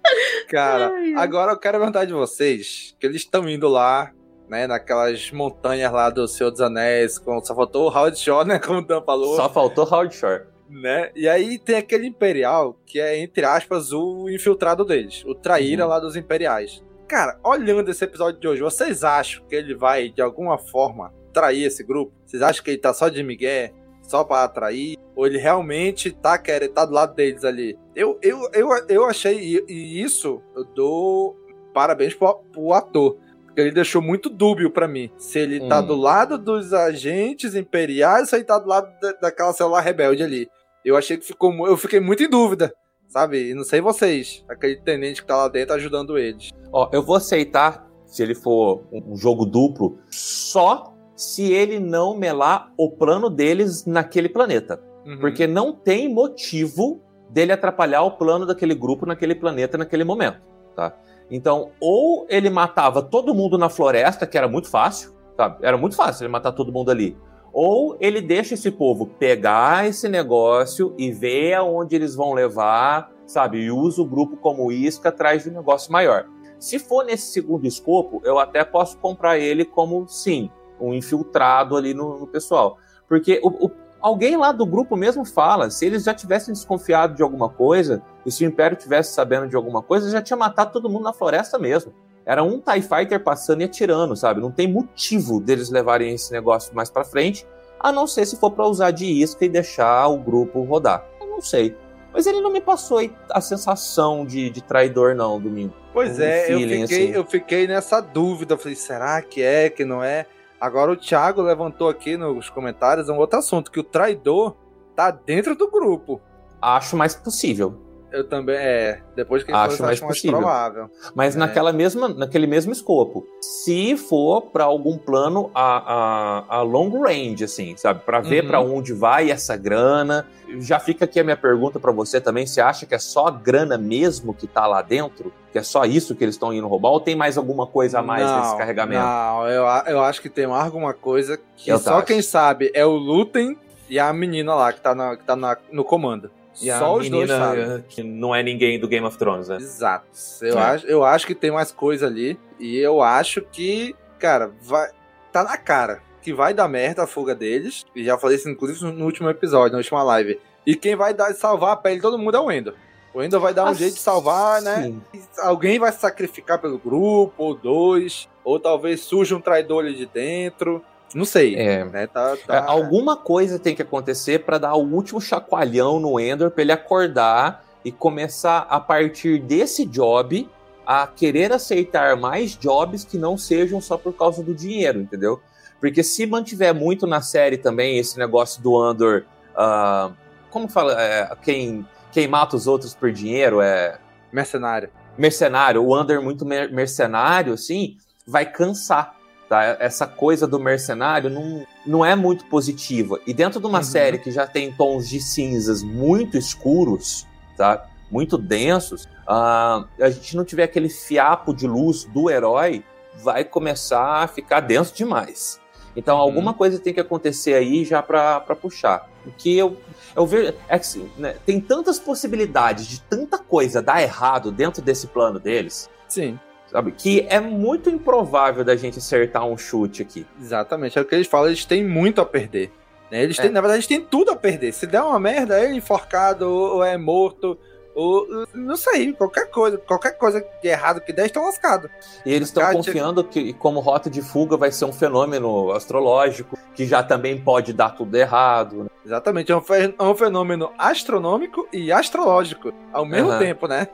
Cara, agora eu quero perguntar de vocês, que eles estão indo lá, né, naquelas montanhas lá do Senhor dos Anéis, com, só faltou o Howard Shore, né, como o Dan falou. Só faltou Howard Shore. Né? E aí tem aquele Imperial, que é, entre aspas, o infiltrado deles, o traíra Uhum. lá dos Imperiais. Cara, olhando esse episódio de hoje, vocês acham que ele vai, de alguma forma, trair esse grupo? Vocês acham que ele tá só de migué, só pra atrair? Ou ele realmente tá querendo, tá do lado deles ali? Eu, eu, eu, eu achei, e, e isso eu dou parabéns pro, pro ator. Porque ele deixou muito dúbio pra mim. Se ele tá Hum. do lado dos agentes imperiais ou se ele tá do lado da, daquela célula rebelde ali. Eu achei que ficou. Eu fiquei muito em dúvida. Sabe? E não sei vocês. Aquele tenente que tá lá dentro ajudando eles. Ó, eu vou aceitar se ele for um jogo duplo só se ele não melar o plano deles naquele planeta. Uhum. Porque não tem motivo dele atrapalhar o plano daquele grupo naquele planeta naquele momento, tá? Então, ou ele matava todo mundo na floresta, que era muito fácil, sabe? Era muito fácil ele matar todo mundo ali. Ou ele deixa esse povo pegar esse negócio e ver aonde eles vão levar, sabe? E usa o grupo como isca atrás de um negócio maior. Se for nesse segundo escopo, eu até posso comprar ele como, sim, um infiltrado ali no, no pessoal. Porque o- o- alguém lá do grupo mesmo fala, se eles já tivessem desconfiado de alguma coisa, e se o Império tivesse sabendo de alguma coisa, já tinha matado todo mundo na floresta mesmo. Era um TIE Fighter passando e atirando, sabe? Não tem motivo deles levarem esse negócio mais pra frente, a não ser se for pra usar de isca e deixar o grupo rodar. Eu não sei. Mas ele não me passou a sensação de, de traidor, não, Domingo. Pois Um é, eu fiquei, assim. eu fiquei nessa dúvida. Eu falei, será que é, que não é? Agora o Thiago levantou aqui nos comentários um outro assunto, que o traidor tá dentro do grupo. Acho mais possível. Eu também, é. Depois que Acho mais acho mais possível. provável. Mas É. naquela mesma, naquele mesmo escopo. Se for pra algum plano a, a, a long range, assim, sabe? Pra ver Uhum. pra onde vai essa grana. Já fica aqui a minha pergunta pra você também. Você acha que é só a grana mesmo que tá lá dentro? Que é só isso que eles estão indo roubar? Ou tem mais alguma coisa a mais não, nesse carregamento? Não, eu, eu acho que tem alguma coisa que Eu só acho. quem sabe é o Lutem e a menina lá que tá, na, que tá na- no comando. E a só os dois sabem. que não é ninguém do Game of Thrones, né? Exato. Eu, É. acho, eu acho que tem mais coisa ali. E eu acho que, cara, vai. Tá na cara que vai dar merda a fuga deles. E já falei isso, inclusive, no último episódio, na última live. E quem vai dar, salvar a pele de todo mundo é o Endo. O Endo vai dar um Ah, jeito de salvar, né? sim. Alguém vai se sacrificar pelo grupo, ou dois. Ou talvez surja um traidor ali de dentro. Não sei. É. Né? Tá, É, tá... alguma coisa tem que acontecer pra dar o último chacoalhão no Endor pra ele acordar e começar a partir desse job a querer aceitar mais jobs que não sejam só por causa do dinheiro, entendeu? Porque se mantiver muito na série também esse negócio do Andor, ah, como fala, é, quem, quem mata os outros por dinheiro é Mercenário. mercenário, o Under muito mer- mercenário, assim, vai cansar. Tá? Essa coisa do mercenário não, não é muito positiva. E dentro de uma Uhum. série que já tem tons de cinzas muito escuros, tá? muito densos, ah, a gente não tiver aquele fiapo de luz do herói, vai começar a ficar denso demais. Então, alguma coisa tem que acontecer aí já pra pra puxar. O que eu, eu vejo. É que assim, né, tem tantas possibilidades de tanta coisa dar errado dentro desse plano deles, Sim. Sabe? Que é muito improvável da gente acertar um chute aqui. Exatamente, é o que eles falam, eles têm muito a perder. né? Eles têm, É. Na verdade, eles têm tudo a perder. Se der uma merda, é enforcado, ou, é morto, ou não sei, qualquer coisa, qualquer coisa de errado que der, estão lascados. E eles estão confiando que, como rota de fuga, vai ser um fenômeno astrológico, que já também pode dar tudo errado. né? Exatamente, é um, é fenômeno astronômico e astrológico ao mesmo Aham. tempo, né?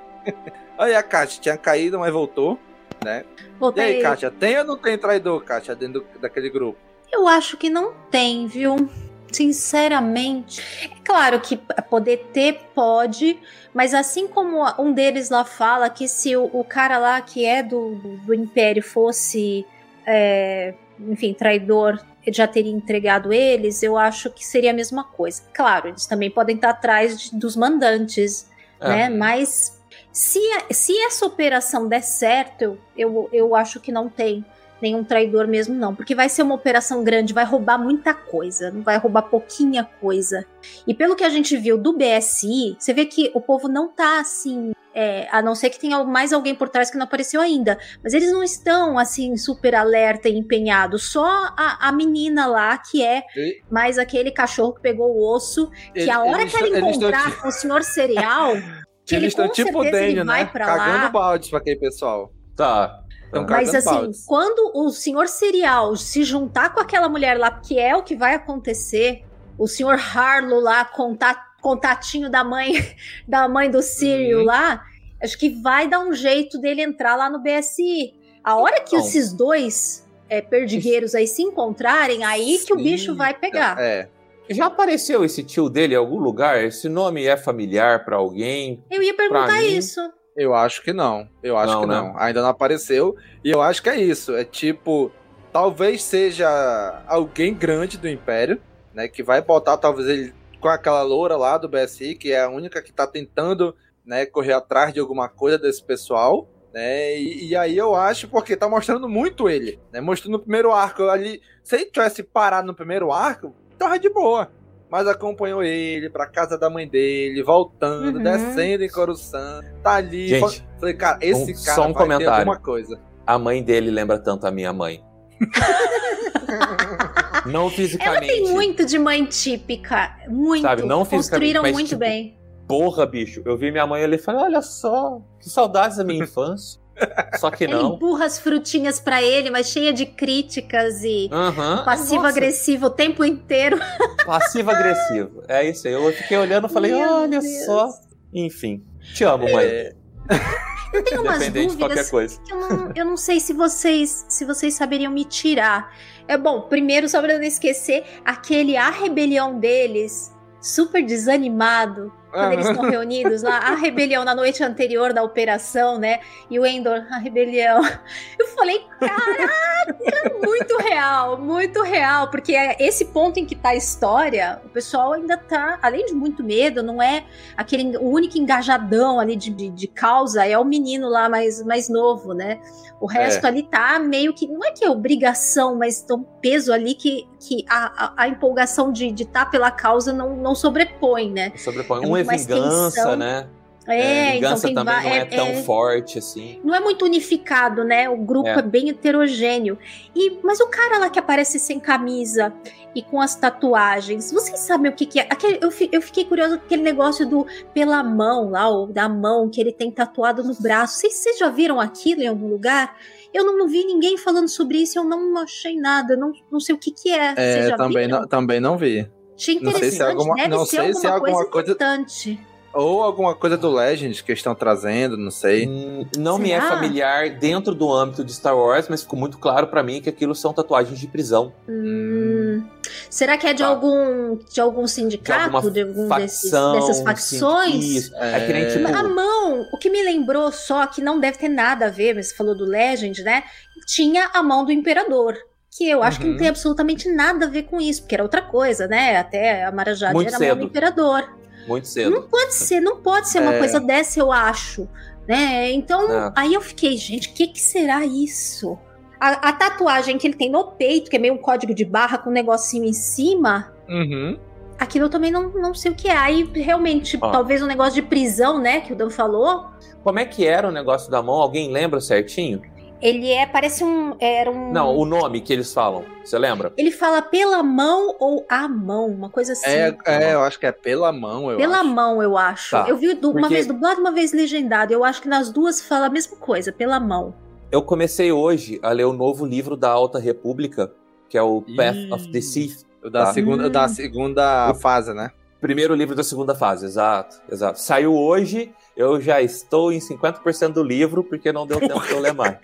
Aí a Kátia tinha caído, mas voltou, né? E Voltei. aí, Kátia, tem ou não tem traidor, Kátia, dentro do- daquele grupo? Eu acho que não tem, viu? Sinceramente. É claro que poder ter pode, mas assim como um deles lá fala que se o, o cara lá que é do, do, do Império fosse, é, enfim, traidor, já teria entregado eles, eu acho que seria a mesma coisa. Claro, eles também podem estar atrás de, dos mandantes, é. né? Mas se, se essa operação der certo, eu, eu, eu acho que não tem nenhum traidor mesmo, não. Porque vai ser uma operação grande, vai roubar muita coisa, não vai roubar pouquinha coisa. E pelo que a gente viu do BSI, você vê que o povo não tá assim. É, a não ser que tenha mais alguém por trás que não apareceu ainda. Mas eles não estão assim, super alerta e empenhados. Só a, a menina lá, que é e... mais aquele cachorro que pegou o osso. Que a hora que ela encontrar com o senhor cereal. que eles estão tipo Daniel, né? Cagando lá. balde pra aquele pessoal. Tá. Então, Mas assim, baldes. quando o senhor Serial se juntar com aquela mulher lá, que é o que vai acontecer, o senhor Harlow lá, contat, contatinho da mãe da mãe do Sirio uhum. lá, acho que vai dar um jeito dele entrar lá no BSI. A hora que esses dois é, perdigueiros aí se encontrarem, aí Sim. que o bicho vai pegar. É. Já apareceu esse tio dele em algum lugar? Esse nome é familiar para alguém? Eu ia perguntar isso. Eu acho que não. Eu acho não, que não. Né? Ainda não apareceu. E eu acho que é isso. É tipo, talvez seja alguém grande do Império, né? Que vai botar talvez ele com aquela loura lá do BSI, que é a única que tá tentando, né, correr atrás de alguma coisa desse pessoal. Né? E, e, aí eu acho porque tá mostrando muito ele, né? Mostrando no primeiro arco ali. Se ele tivesse parado no primeiro arco, tava de boa mas acompanhou ele pra casa da mãe dele, voltando, uhum. descendo em Coruscant, tá ali. Gente, falei, cara, esse um, cara só um vai comentário. ter alguma coisa. A mãe dele lembra tanto a minha mãe. não fisicamente. Ela tem muito de mãe típica, muito. Sabe, não Construíram mas, muito tipo, bem. Porra, bicho, eu vi minha mãe ali e falei, olha só, que saudades da minha infância. Só que não. Ele empurra as frutinhas para ele, mas cheia de críticas e uhum. passivo-agressivo o tempo inteiro. Passivo-agressivo. É isso aí. Eu fiquei olhando e falei, Meu olha Deus. só. Enfim. Te amo, mãe. É... Eu tenho umas dúvidas de qualquer coisa. que eu não, eu não sei se vocês se vocês saberiam me tirar. É bom, primeiro, só pra não esquecer, aquele A Rebelião deles, super desanimado, quando eles estão reunidos lá, a rebelião na noite anterior da operação, né? E o Endor, a rebelião. Eu falei, caraca, muito real, muito real, porque é esse ponto em que tá a história, o pessoal ainda tá, além de muito medo, não é aquele o único engajadão ali de, de, de causa, é o menino lá mais, mais novo, né? O resto é. ali tá meio que, não é que é obrigação, mas tem um peso ali que, que a, a, a empolgação de estar tá pela causa não, não sobrepõe, né? Sobrepõe. É um é vingança, tensão. né? É, é, vingança então também não é, é tão é, forte assim. Não é muito unificado, né? O grupo é, é bem heterogêneo. E, mas o cara lá que aparece sem camisa e com as tatuagens, vocês sabem o que, que é? Aquele, eu, eu fiquei curioso com aquele negócio do pela mão lá, ou da mão que ele tem tatuado no braço. Vocês, vocês já viram aquilo em algum lugar? Eu não, não, vi ninguém falando sobre isso, eu não achei nada, não, não sei o que, que é. É, também não, também não vi. Achei interessante, não sei se é alguma, deve não ser sei alguma, se é alguma coisa, coisa importante. Ou alguma coisa do Legends que estão trazendo, não sei. Hum, não Será? me é familiar dentro do âmbito de Star Wars, mas ficou muito claro para mim que aquilo são tatuagens de prisão. Hum. Será que é de tá. algum de algum sindicato, de, de algum facção, desses, dessas facções? É... é que nem, tipo... A mão, o que me lembrou só que não deve ter nada a ver, mas você falou do Legend, né? Tinha a mão do imperador que eu acho uhum. que não tem uhum. absolutamente nada a ver com isso, porque era outra coisa, né? Até a Marajade Muito era cedo. mão do imperador. Muito cedo. Não pode ser, não pode ser uma é... coisa dessa, eu acho. Né? Então, é. aí eu fiquei, gente, o que, que será isso? A, a, tatuagem que ele tem no peito, que é meio um código de barra com um negocinho em cima. Uhum. Aquilo eu também não, não sei o que é. Aí, realmente, talvez um negócio de prisão, né? Que o Dan falou. Como é que era o negócio da mão? Alguém lembra certinho? Ele é, parece um. Era um. Não, o nome que eles falam. Você lembra? Ele fala pela mão ou a mão, uma coisa assim. É, é eu acho que é pela mão, eu Pela acho. mão, eu acho. Tá. Eu vi uma Porque... vez dublado, uma vez legendado. Eu acho que nas duas fala a mesma coisa, pela mão. Eu comecei hoje a ler o novo livro da Alta República, que é o Path Ih. of the Sith. O da, tá? segunda, hum. da segunda fase, né? Primeiro livro da segunda fase, exato, exato. Saiu hoje, eu já estou em 50% do livro, porque não deu tempo de eu ler mais.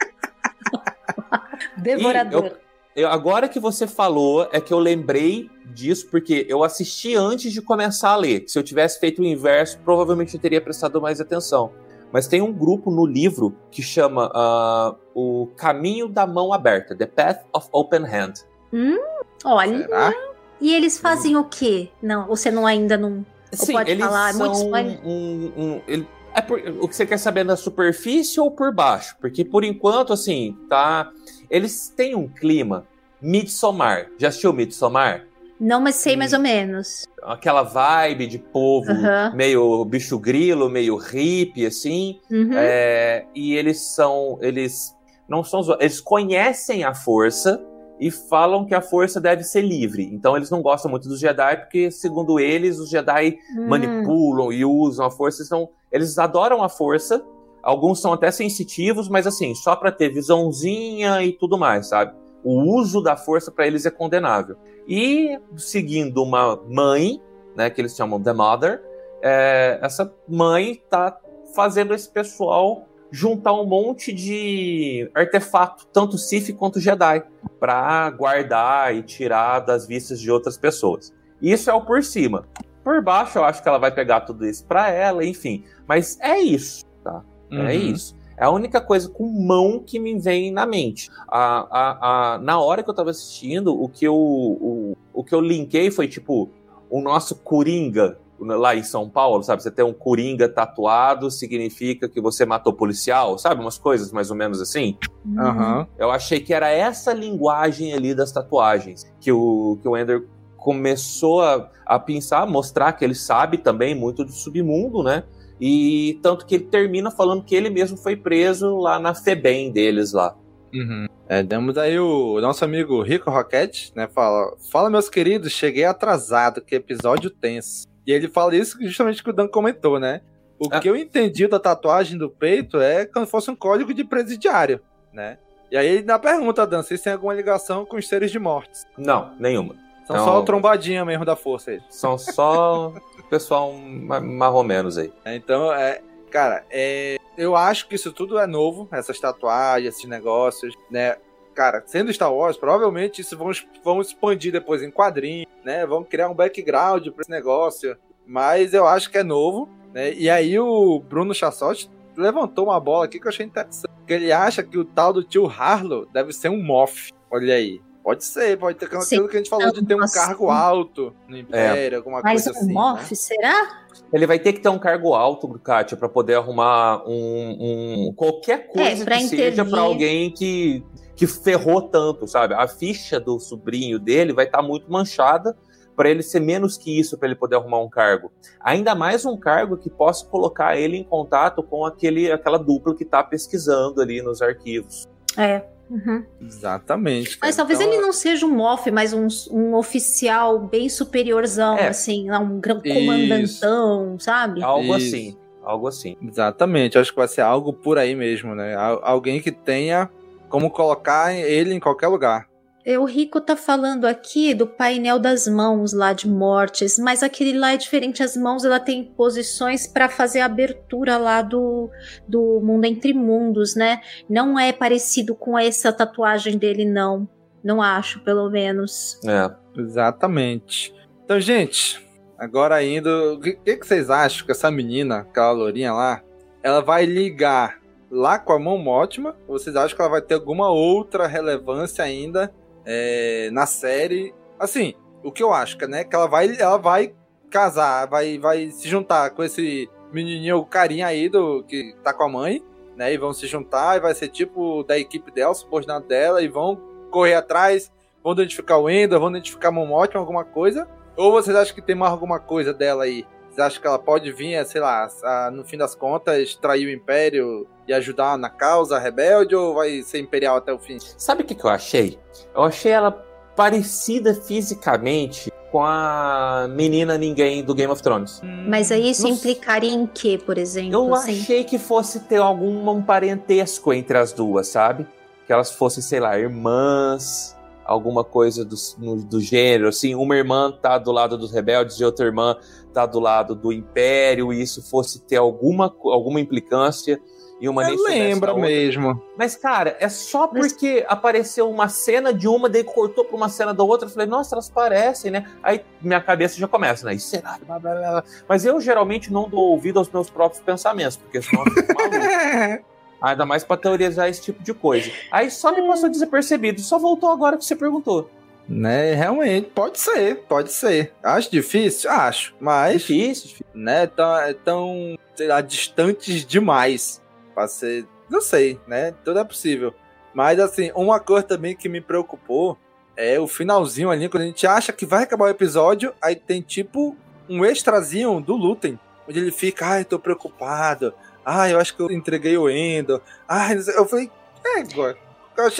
Devorador. Eu, eu, agora que você falou, é que eu lembrei disso, porque eu assisti antes de começar a ler. Se eu tivesse feito o inverso, provavelmente eu teria prestado mais atenção. Mas tem um grupo no livro que chama uh, O Caminho da Mão Aberta, The Path of Open Hand. Hum, olha. Será? E eles fazem hum. o quê? Não, você não ainda não. Sim, pode eles falar? São muito um, um, ele, é por, o que você quer saber na superfície ou por baixo? Porque por enquanto, assim, tá. Eles têm um clima Midsommar. Já assistiu Midsommar? Não, mas sei mais ou menos. Aquela vibe de povo uhum. meio bicho grilo, meio hippie, assim. Uhum. É, e eles são. Eles não são. Eles conhecem a força e falam que a força deve ser livre. Então eles não gostam muito dos Jedi, porque, segundo eles, os Jedi hum. manipulam e usam a força. Então, eles adoram a força. Alguns são até sensitivos, mas assim, só para ter visãozinha e tudo mais, sabe? O uso da força para eles é condenável. E seguindo uma mãe, né, que eles chamam The Mother, é, essa mãe tá fazendo esse pessoal juntar um monte de artefato, tanto Sith quanto Jedi, para guardar e tirar das vistas de outras pessoas. Isso é o por cima. Por baixo, eu acho que ela vai pegar tudo isso para ela, enfim. Mas é isso, tá? É uhum. É isso. É a única coisa com mão que me vem na mente. A, a, a, na hora que eu tava assistindo, o que eu, o, o que eu linkei foi tipo o nosso Coringa lá em São Paulo, sabe? Você ter um Coringa tatuado significa que você matou policial, sabe? Umas coisas mais ou menos assim. Uhum. Eu achei que era essa linguagem ali das tatuagens que o, que o Ender começou a, a pensar, mostrar que ele sabe também muito do submundo, né? E tanto que ele termina falando que ele mesmo foi preso lá na FEBEM deles lá. Uhum. É, demos aí o nosso amigo Rico Roquette, né? Fala, fala meus queridos, cheguei atrasado, que episódio tenso. E ele fala isso justamente que o Dan comentou, né? O ah. que eu entendi da tatuagem do peito é como se fosse um código de presidiário, né? E aí na pergunta, Dan, vocês têm alguma ligação com os seres de mortes? Não, nenhuma. São então, só o trombadinha mesmo da força aí. São só pessoal marromenos aí. É, então, é, cara, é, eu acho que isso tudo é novo, essas tatuagens, esses negócios, né? Cara, sendo Star Wars, provavelmente isso vão, vão expandir depois em quadrinhos, né? Vão criar um background para esse negócio. Mas eu acho que é novo, né? E aí o Bruno Chassotti levantou uma bola aqui que eu achei interessante. Que ele acha que o tal do tio Harlow deve ser um Moff. Olha aí. Pode ser, pode ter aquilo que a gente falou de ter um cargo alto no Império, é. alguma Mas coisa assim. Mas um Moff, né? será? Ele vai ter que ter um cargo alto, Kátia, para poder arrumar um, um qualquer coisa é, que seja para alguém que, que ferrou tanto, sabe? A ficha do sobrinho dele vai estar tá muito manchada para ele ser menos que isso para ele poder arrumar um cargo. Ainda mais um cargo que possa colocar ele em contato com aquele, aquela dupla que está pesquisando ali nos arquivos. É, Uhum. Exatamente. Cara. Mas talvez então, ele não seja um Moff, mas um, um oficial bem superiorzão, é. assim, um grão comandantão, Isso. sabe? Algo Isso. assim. Algo assim. Exatamente. Acho que vai ser algo por aí mesmo, né? Alguém que tenha como colocar ele em qualquer lugar. É, o Rico tá falando aqui do painel das mãos lá de mortes, mas aquele lá é diferente. As mãos ela tem posições para fazer a abertura lá do, do mundo entre mundos, né? Não é parecido com essa tatuagem dele, não. Não acho, pelo menos. É. Exatamente. Então, gente, agora indo. O que, que vocês acham que essa menina, aquela lourinha lá, ela vai ligar lá com a mão ótima? Ou vocês acham que ela vai ter alguma outra relevância ainda é, na série. Assim, o que eu acho, né? Que ela vai, ela vai casar, vai, vai se juntar com esse menininho, o carinha aí do que tá com a mãe, né? E vão se juntar e vai ser tipo da equipe dela, subordinado dela, e vão correr atrás, vão identificar o Ender, vão identificar Momote, alguma coisa. Ou vocês acham que tem mais alguma coisa dela aí? Acham que ela pode vir, sei lá, a, no fim das contas, trair o Império e ajudar na causa rebelde ou vai ser imperial até o fim? Sabe o que, que eu achei? Eu achei ela parecida fisicamente com a menina ninguém do Game of Thrones. Mas aí isso implicaria em quê, por exemplo? Eu assim? achei que fosse ter algum parentesco entre as duas, sabe? Que elas fossem, sei lá, irmãs, alguma coisa do, no, do gênero, assim, uma irmã tá do lado dos rebeldes e outra irmã tá do lado do império, e isso fosse ter alguma, alguma implicância e uma Eu nem soubesse lembro mesmo. Mas, cara, é só porque apareceu uma cena de uma, daí cortou pra uma cena da outra. Eu falei, nossa, elas parecem, né? Aí minha cabeça já começa, né? E será? Blá, blá, blá. Mas eu geralmente não dou ouvido aos meus próprios pensamentos, porque senão eu fico maluco. Ainda mais pra teorizar esse tipo de coisa. Aí só me passou desapercebido. Só voltou agora que você perguntou. Né, realmente, pode ser, pode ser. Acho difícil? Acho, mas. Difícil, difícil. Né, tão, é tão, sei lá, distantes demais pra ser. Não sei, né? Tudo é possível. Mas, assim, uma coisa também que me preocupou é o finalzinho ali, quando a gente acha que vai acabar o episódio, aí tem tipo um extrazinho do Lutem, onde ele fica, ai, tô preocupado, ai, eu acho que eu entreguei o Endo, ai, não sei. eu falei, é, agora.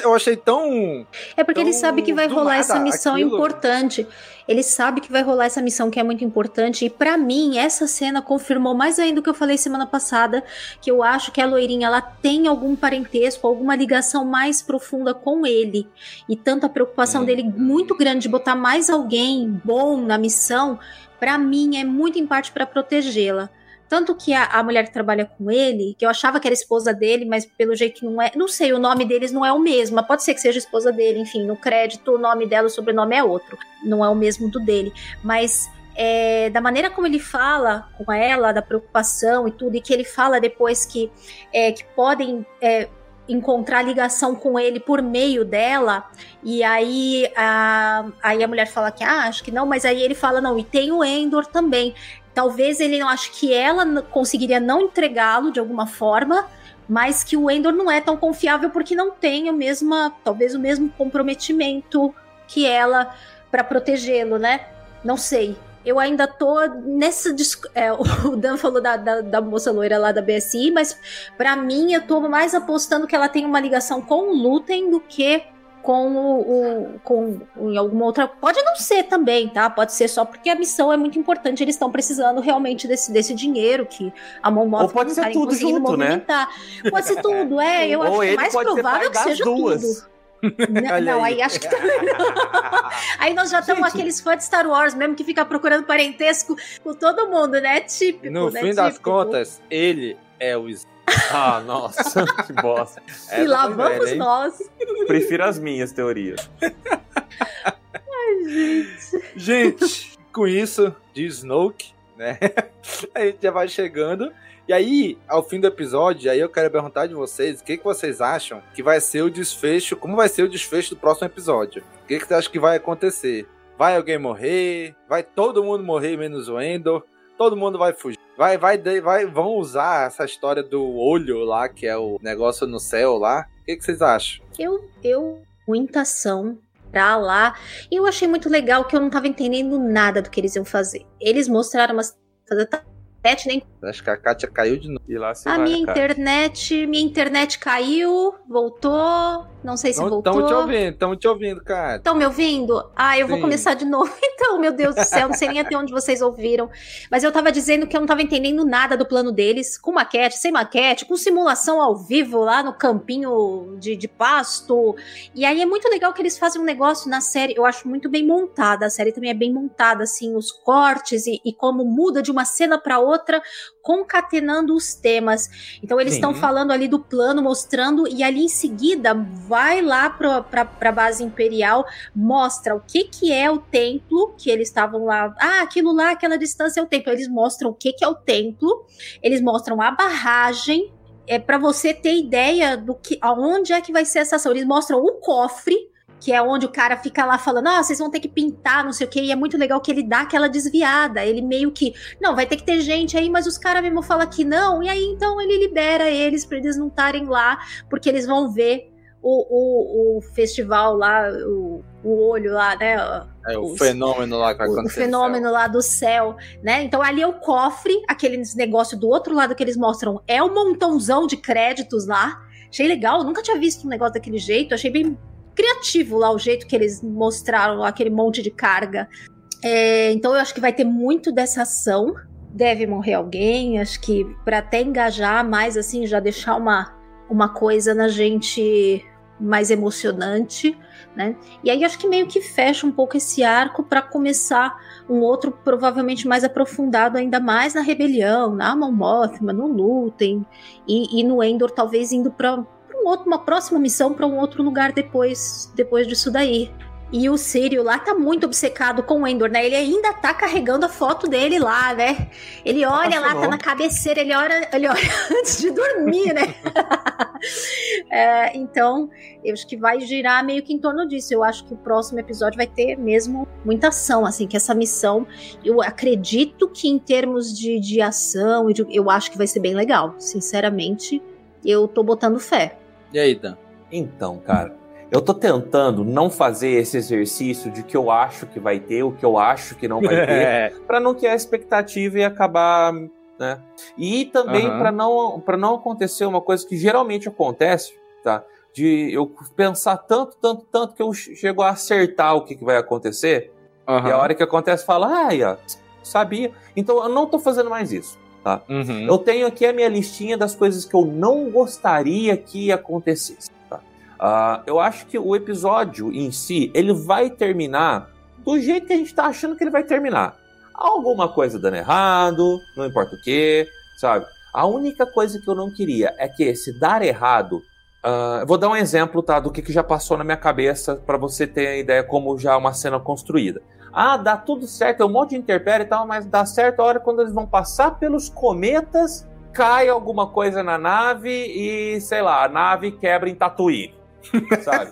Eu achei, tão. É porque ele Então, sabe que vai rolar essa missão aquilo- importante. Ele sabe que vai rolar essa missão que é muito importante. E pra mim, essa cena confirmou mais ainda o que eu falei semana passada. Que eu acho que a loirinha ela tem algum parentesco, alguma ligação mais profunda com ele. E tanto a preocupação dele muito grande de botar mais alguém bom na missão, pra mim é muito em parte pra protegê-la. Tanto que a, a mulher que trabalha com ele, que eu achava que era esposa dele, mas pelo jeito não é. Não sei, o nome deles não é o mesmo. Pode ser que seja esposa dele, enfim, no crédito o nome dela, o sobrenome é outro. Não é o mesmo do dele. Mas é, da maneira como ele fala com ela, da preocupação e tudo, e que ele fala depois que, é, que podem. é, encontrar ligação com ele por meio dela e aí a, aí a mulher fala que ah, acho que não, mas aí ele fala não, e tem o Endor também talvez ele não ache que ela conseguiria não entregá-lo de alguma forma, mas que o Endor não é tão confiável porque não tem a mesma, talvez o mesmo comprometimento que ela para protegê-lo, né? Não sei. Eu ainda tô nessa. é, o Dan falou da, da, da moça loira lá da BSI, mas pra mim eu tô mais apostando que ela tem uma ligação com o Lutem do que com o, o- com em alguma outra. Pode não ser também, tá? Pode ser só porque a missão é muito importante. Eles estão precisando realmente desse, desse dinheiro que a mão Ou pode ser tudo junto, né? movimentar. Pode ser tudo, é. Eu Ou acho mais provável que das seja duas. tudo. Não, Olha não, aí. aí acho que também não. Aí nós já estamos aqueles fãs de Star Wars mesmo que fica procurando parentesco com todo mundo, né? Típico, No né? fim das Típico. contas, ele é o. Ah, nossa, que bosta. E Essa lá vamos nós. Prefiro as minhas teorias. Gente, com isso, de Snoke, né? A gente já vai chegando. E aí, ao fim do episódio, aí eu quero perguntar de vocês, o que, que vocês acham que vai ser o desfecho, como vai ser o desfecho do próximo episódio? O que, que você acha que vai acontecer? Vai alguém morrer? Vai todo mundo morrer menos o Endor? Todo mundo vai fugir? Vai, vai, vai, vão usar essa história do olho lá, que é o negócio no céu lá? O que, que vocês acham? Eu, eu, muita ação pra lá. E eu achei muito legal que eu não tava entendendo nada do que eles iam fazer. Eles mostraram umas. Nem. Acho que a Kátia caiu de novo. E lá se A vai, minha cara. internet. Minha internet caiu, voltou. Não sei se voltou. Estamos te ouvindo, estamos te ouvindo, cara. Estão me ouvindo? Ah, eu vou Sim. começar de novo. Então, meu Deus do céu, não sei nem até onde vocês ouviram. Mas eu tava dizendo que eu não tava entendendo nada do plano deles, com maquete, sem maquete, com simulação ao vivo lá no campinho de, de pasto. E aí é muito legal que eles fazem um negócio na série, eu acho muito bem montada. A série também é bem montada, assim, os cortes e, e como muda de uma cena pra outra, concatenando os temas. Então eles estão falando ali do plano, mostrando, e ali em seguida vai lá pra, pra, pra base imperial, mostra o que que é o templo, que eles estavam lá, ah, aquilo lá, aquela distância é o templo. Eles mostram o que que é o templo, eles mostram a barragem, é para você ter ideia do que, aonde é que vai ser essa ação. Eles mostram o cofre, que é onde o cara fica lá falando, ah, vocês vão ter que pintar, não sei o que, e é muito legal que ele dá aquela desviada, ele meio que, não, vai ter que ter gente aí, mas os caras mesmo falam que não, e aí então ele libera eles pra eles não estarem lá, porque eles vão ver o, o, o festival lá, o, o olho lá, né, É o fenômeno lá que vai o, fenômeno lá do céu, né? Então ali é o cofre, aqueles negócio do outro lado que eles mostram, é um montãozão de créditos lá. Achei legal, nunca tinha visto um negócio daquele jeito, achei bem criativo lá o jeito que eles mostraram aquele monte de carga. É, então eu acho que vai ter muito dessa ação. Deve morrer alguém, acho que para até engajar mais assim, já deixar uma uma coisa na gente mais emocionante, né? E aí acho que meio que fecha um pouco esse arco para começar um outro provavelmente mais aprofundado ainda mais na rebelião, na Mon Mothma, no Lutem e, e no Endor talvez indo para um uma próxima missão para um outro lugar depois depois disso daí. E o Sírio lá tá muito obcecado com o Endor, né? Ele ainda tá carregando a foto dele lá, né? Ele olha lá, tá na cabeceira, ele olha, ele olha antes de dormir, né? é, então, eu acho que vai girar meio que em torno disso. Eu acho que o próximo episódio vai ter mesmo muita ação, assim, que essa missão, eu acredito que em termos de, de ação, eu acho que vai ser bem legal. Sinceramente, eu tô botando fé. E aí, Dan? Então, cara eu tô tentando não fazer esse exercício de que eu acho que vai ter, o que eu acho que não vai ter, para não criar expectativa e acabar, né? E também uhum. para não para não acontecer uma coisa que geralmente acontece, tá? De eu pensar tanto, tanto, tanto que eu chego a acertar o que, que vai acontecer. Uhum. E a hora que acontece, fala, ah, ó, sabia. Então eu não tô fazendo mais isso. Tá? Uhum. Eu tenho aqui a minha listinha das coisas que eu não gostaria que acontecesse. Uh, eu acho que o episódio em si, ele vai terminar do jeito que a gente tá achando que ele vai terminar. Alguma coisa dando errado, não importa o que, sabe? A única coisa que eu não queria é que se dar errado. Uh, vou dar um exemplo, tá? Do que, que já passou na minha cabeça para você ter a ideia como já uma cena construída. Ah, dá tudo certo, é um monte de interpério e tal, mas dá certo a hora quando eles vão passar pelos cometas, cai alguma coisa na nave e, sei lá, a nave quebra em Tatooine sabe?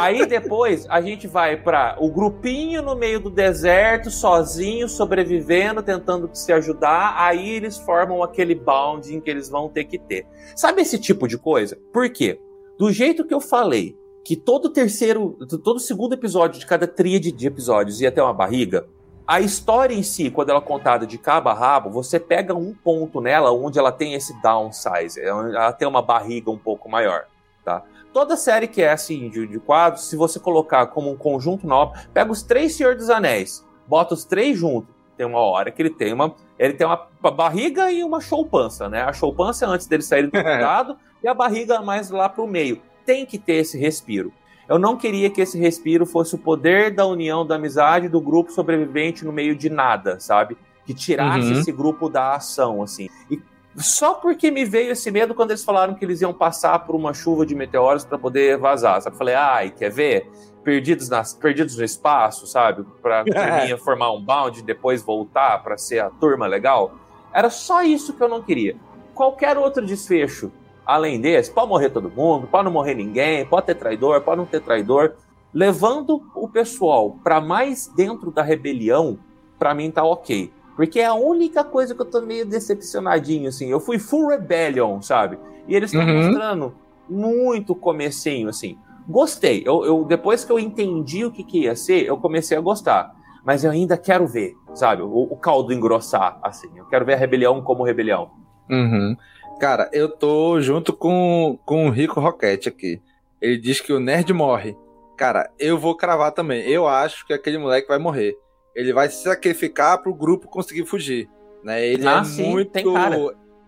Aí depois a gente vai para o grupinho no meio do deserto, sozinho, sobrevivendo, tentando se ajudar. Aí eles formam aquele bounding que eles vão ter que ter. Sabe esse tipo de coisa? Por quê? Do jeito que eu falei, que todo terceiro, todo segundo episódio de cada tríade de episódios ia ter uma barriga, a história em si, quando ela é contada de cabo a rabo, você pega um ponto nela onde ela tem esse downsize, ela tem uma barriga um pouco maior, tá? toda série que é assim de, de quadros, se você colocar como um conjunto novo, pega os três Senhor dos Anéis, bota os três juntos, tem uma hora que ele tem uma ele tem uma barriga e uma choupança, né? A choupança é antes dele sair do cuidado e a barriga mais lá pro meio. Tem que ter esse respiro. Eu não queria que esse respiro fosse o poder da união, da amizade, do grupo sobrevivente no meio de nada, sabe? Que tirasse uhum. esse grupo da ação, assim. E só porque me veio esse medo quando eles falaram que eles iam passar por uma chuva de meteoros para poder vazar, sabe? Falei, ai, quer ver? Perdidos, nas, perdidos no espaço, sabe? Pra turminha formar um bound e depois voltar para ser a turma legal. Era só isso que eu não queria. Qualquer outro desfecho, além desse, pode morrer todo mundo, pode não morrer ninguém, pode ter traidor, pode não ter traidor. Levando o pessoal para mais dentro da rebelião, para mim tá ok. Porque é a única coisa que eu tô meio decepcionadinho, assim. Eu fui full rebellion, sabe? E eles estão uhum. mostrando muito comecinho, assim. Gostei. Eu, eu, depois que eu entendi o que, que ia ser, eu comecei a gostar. Mas eu ainda quero ver, sabe? O, o caldo engrossar, assim. Eu quero ver a rebelião como rebelião. Uhum. Cara, eu tô junto com, com o Rico Roquete aqui. Ele diz que o nerd morre. Cara, eu vou cravar também. Eu acho que aquele moleque vai morrer ele vai se sacrificar para o grupo conseguir fugir. Né? Ele ah, é sim, muito.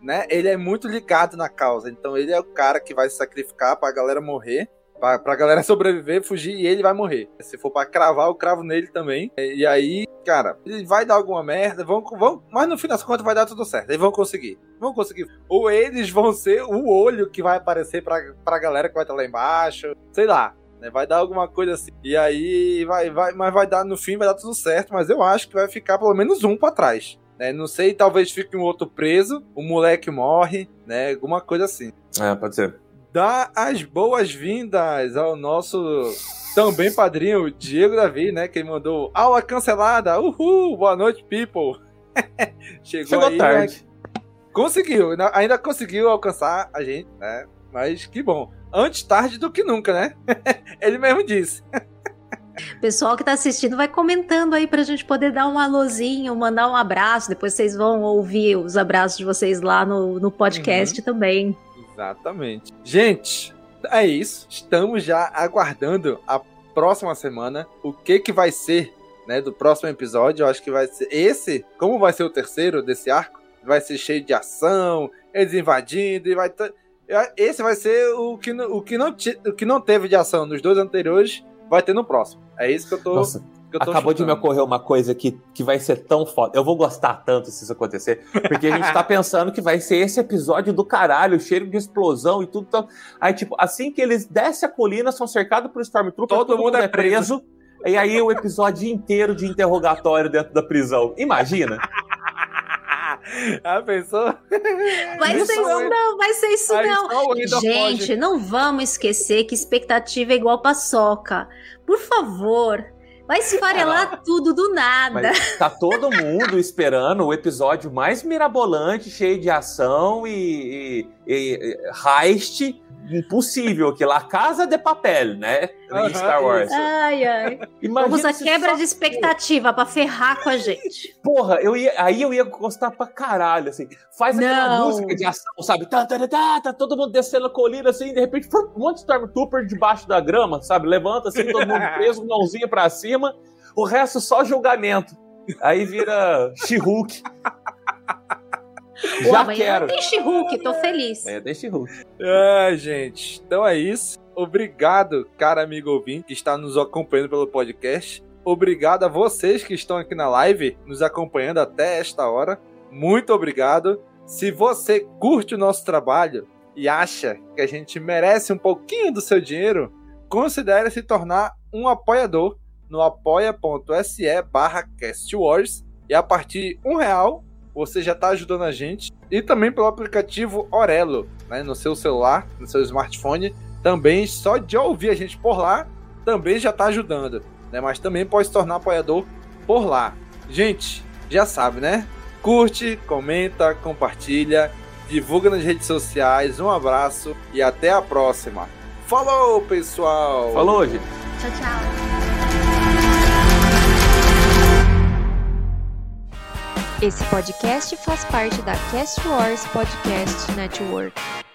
Né? Ele é muito ligado na causa. Então ele é o cara que vai se sacrificar para a galera morrer. Pra, pra galera sobreviver, fugir e ele vai morrer. Se for pra cravar, eu cravo nele também. E aí, cara, ele vai dar alguma merda, vão, vão, mas no fim das contas vai dar tudo certo. Eles vão conseguir. Vão conseguir. Ou eles vão ser o olho que vai aparecer pra, pra galera que vai estar lá embaixo. Sei lá né? Vai dar alguma coisa assim. E aí vai, vai, mas vai dar no fim, vai dar tudo certo, mas eu acho que vai ficar pelo menos um para trás. Né? Não sei, talvez fique um outro preso, o moleque morre, né? Alguma coisa assim. É, pode ser. Dá as boas-vindas ao nosso também padrinho, Diego Davi, né? Que mandou aula cancelada. Uhul! Boa noite, people! Chegou, Chegou aí, tarde. Né? Conseguiu, ainda conseguiu alcançar a gente, né? Mas que bom antes tarde do que nunca, né? Ele mesmo disse. Pessoal que está assistindo vai comentando aí para a gente poder dar um alôzinho, mandar um abraço. Depois vocês vão ouvir os abraços de vocês lá no, no podcast uhum. também. Exatamente. Gente, é isso. Estamos já aguardando a próxima semana o que que vai ser, né, do próximo episódio. Eu acho que vai ser esse, como vai ser o terceiro desse arco, vai ser cheio de ação, eles invadindo e vai Esse vai ser o que, o que, não, o que não teve de ação nos dois anteriores, vai ter no próximo. É isso que eu tô. Nossa, acabou chutando. de me ocorrer uma coisa que, que vai ser tão foda. Eu vou gostar tanto se isso acontecer. Porque a gente tá pensando que vai ser esse episódio do caralho, cheiro de explosão e tudo. Tão... Aí, tipo, assim que eles descem a colina, são cercados por Stormtrooper, todo, todo mundo, mundo é preso. preso. E aí o episódio inteiro de interrogatório dentro da prisão. Imagina? Ah, pensou? Vai isso ser isso não, vai ser isso Aí não. Gente, pode. não vamos esquecer que expectativa é igual paçoca. Por favor, Vai esfarelar tudo do nada. Mas tá todo mundo esperando o episódio mais mirabolante, cheio de ação e, e, e heist impossível aquilo. A Casa de Papel, né? Em Star Wars. Ai, ai. Vamos a quebra só... de expectativa pra ferrar com a gente. Porra, eu ia, aí eu ia gostar pra caralho, assim. Faz aquela Não. música de ação, sabe? Tá, tá, tá, tá, tá todo mundo descendo a colina, assim, de repente, um monte de Stormtrooper debaixo da grama, sabe? Levanta, assim, todo mundo preso, mãozinha pra cima. O resto só julgamento. Aí vira She-Hulk. Já Pô, quero. Tem She-Hulk, tô feliz. É, tem She-Hulk. Ah, gente. Então é isso. Obrigado, cara amigo ouvinte, que está nos acompanhando pelo podcast. Obrigado a vocês que estão aqui na live, nos acompanhando até esta hora. Muito obrigado. Se você curte o nosso trabalho e acha que a gente merece um pouquinho do seu dinheiro, considere se tornar um apoiador no apoia.se barra castwars e a partir de um real você já está ajudando a gente. E também pelo aplicativo Orelo, né, no seu celular, no seu smartphone. Também, só de ouvir a gente por lá, também já está ajudando. Né? Mas também pode se tornar apoiador por lá. Gente, já sabe, né? Curte, comenta, compartilha, divulga nas redes sociais. Um abraço e até a próxima. Falou, pessoal! Falou, gente! Tchau, tchau! Esse podcast faz parte da Cast Wars Podcast Network.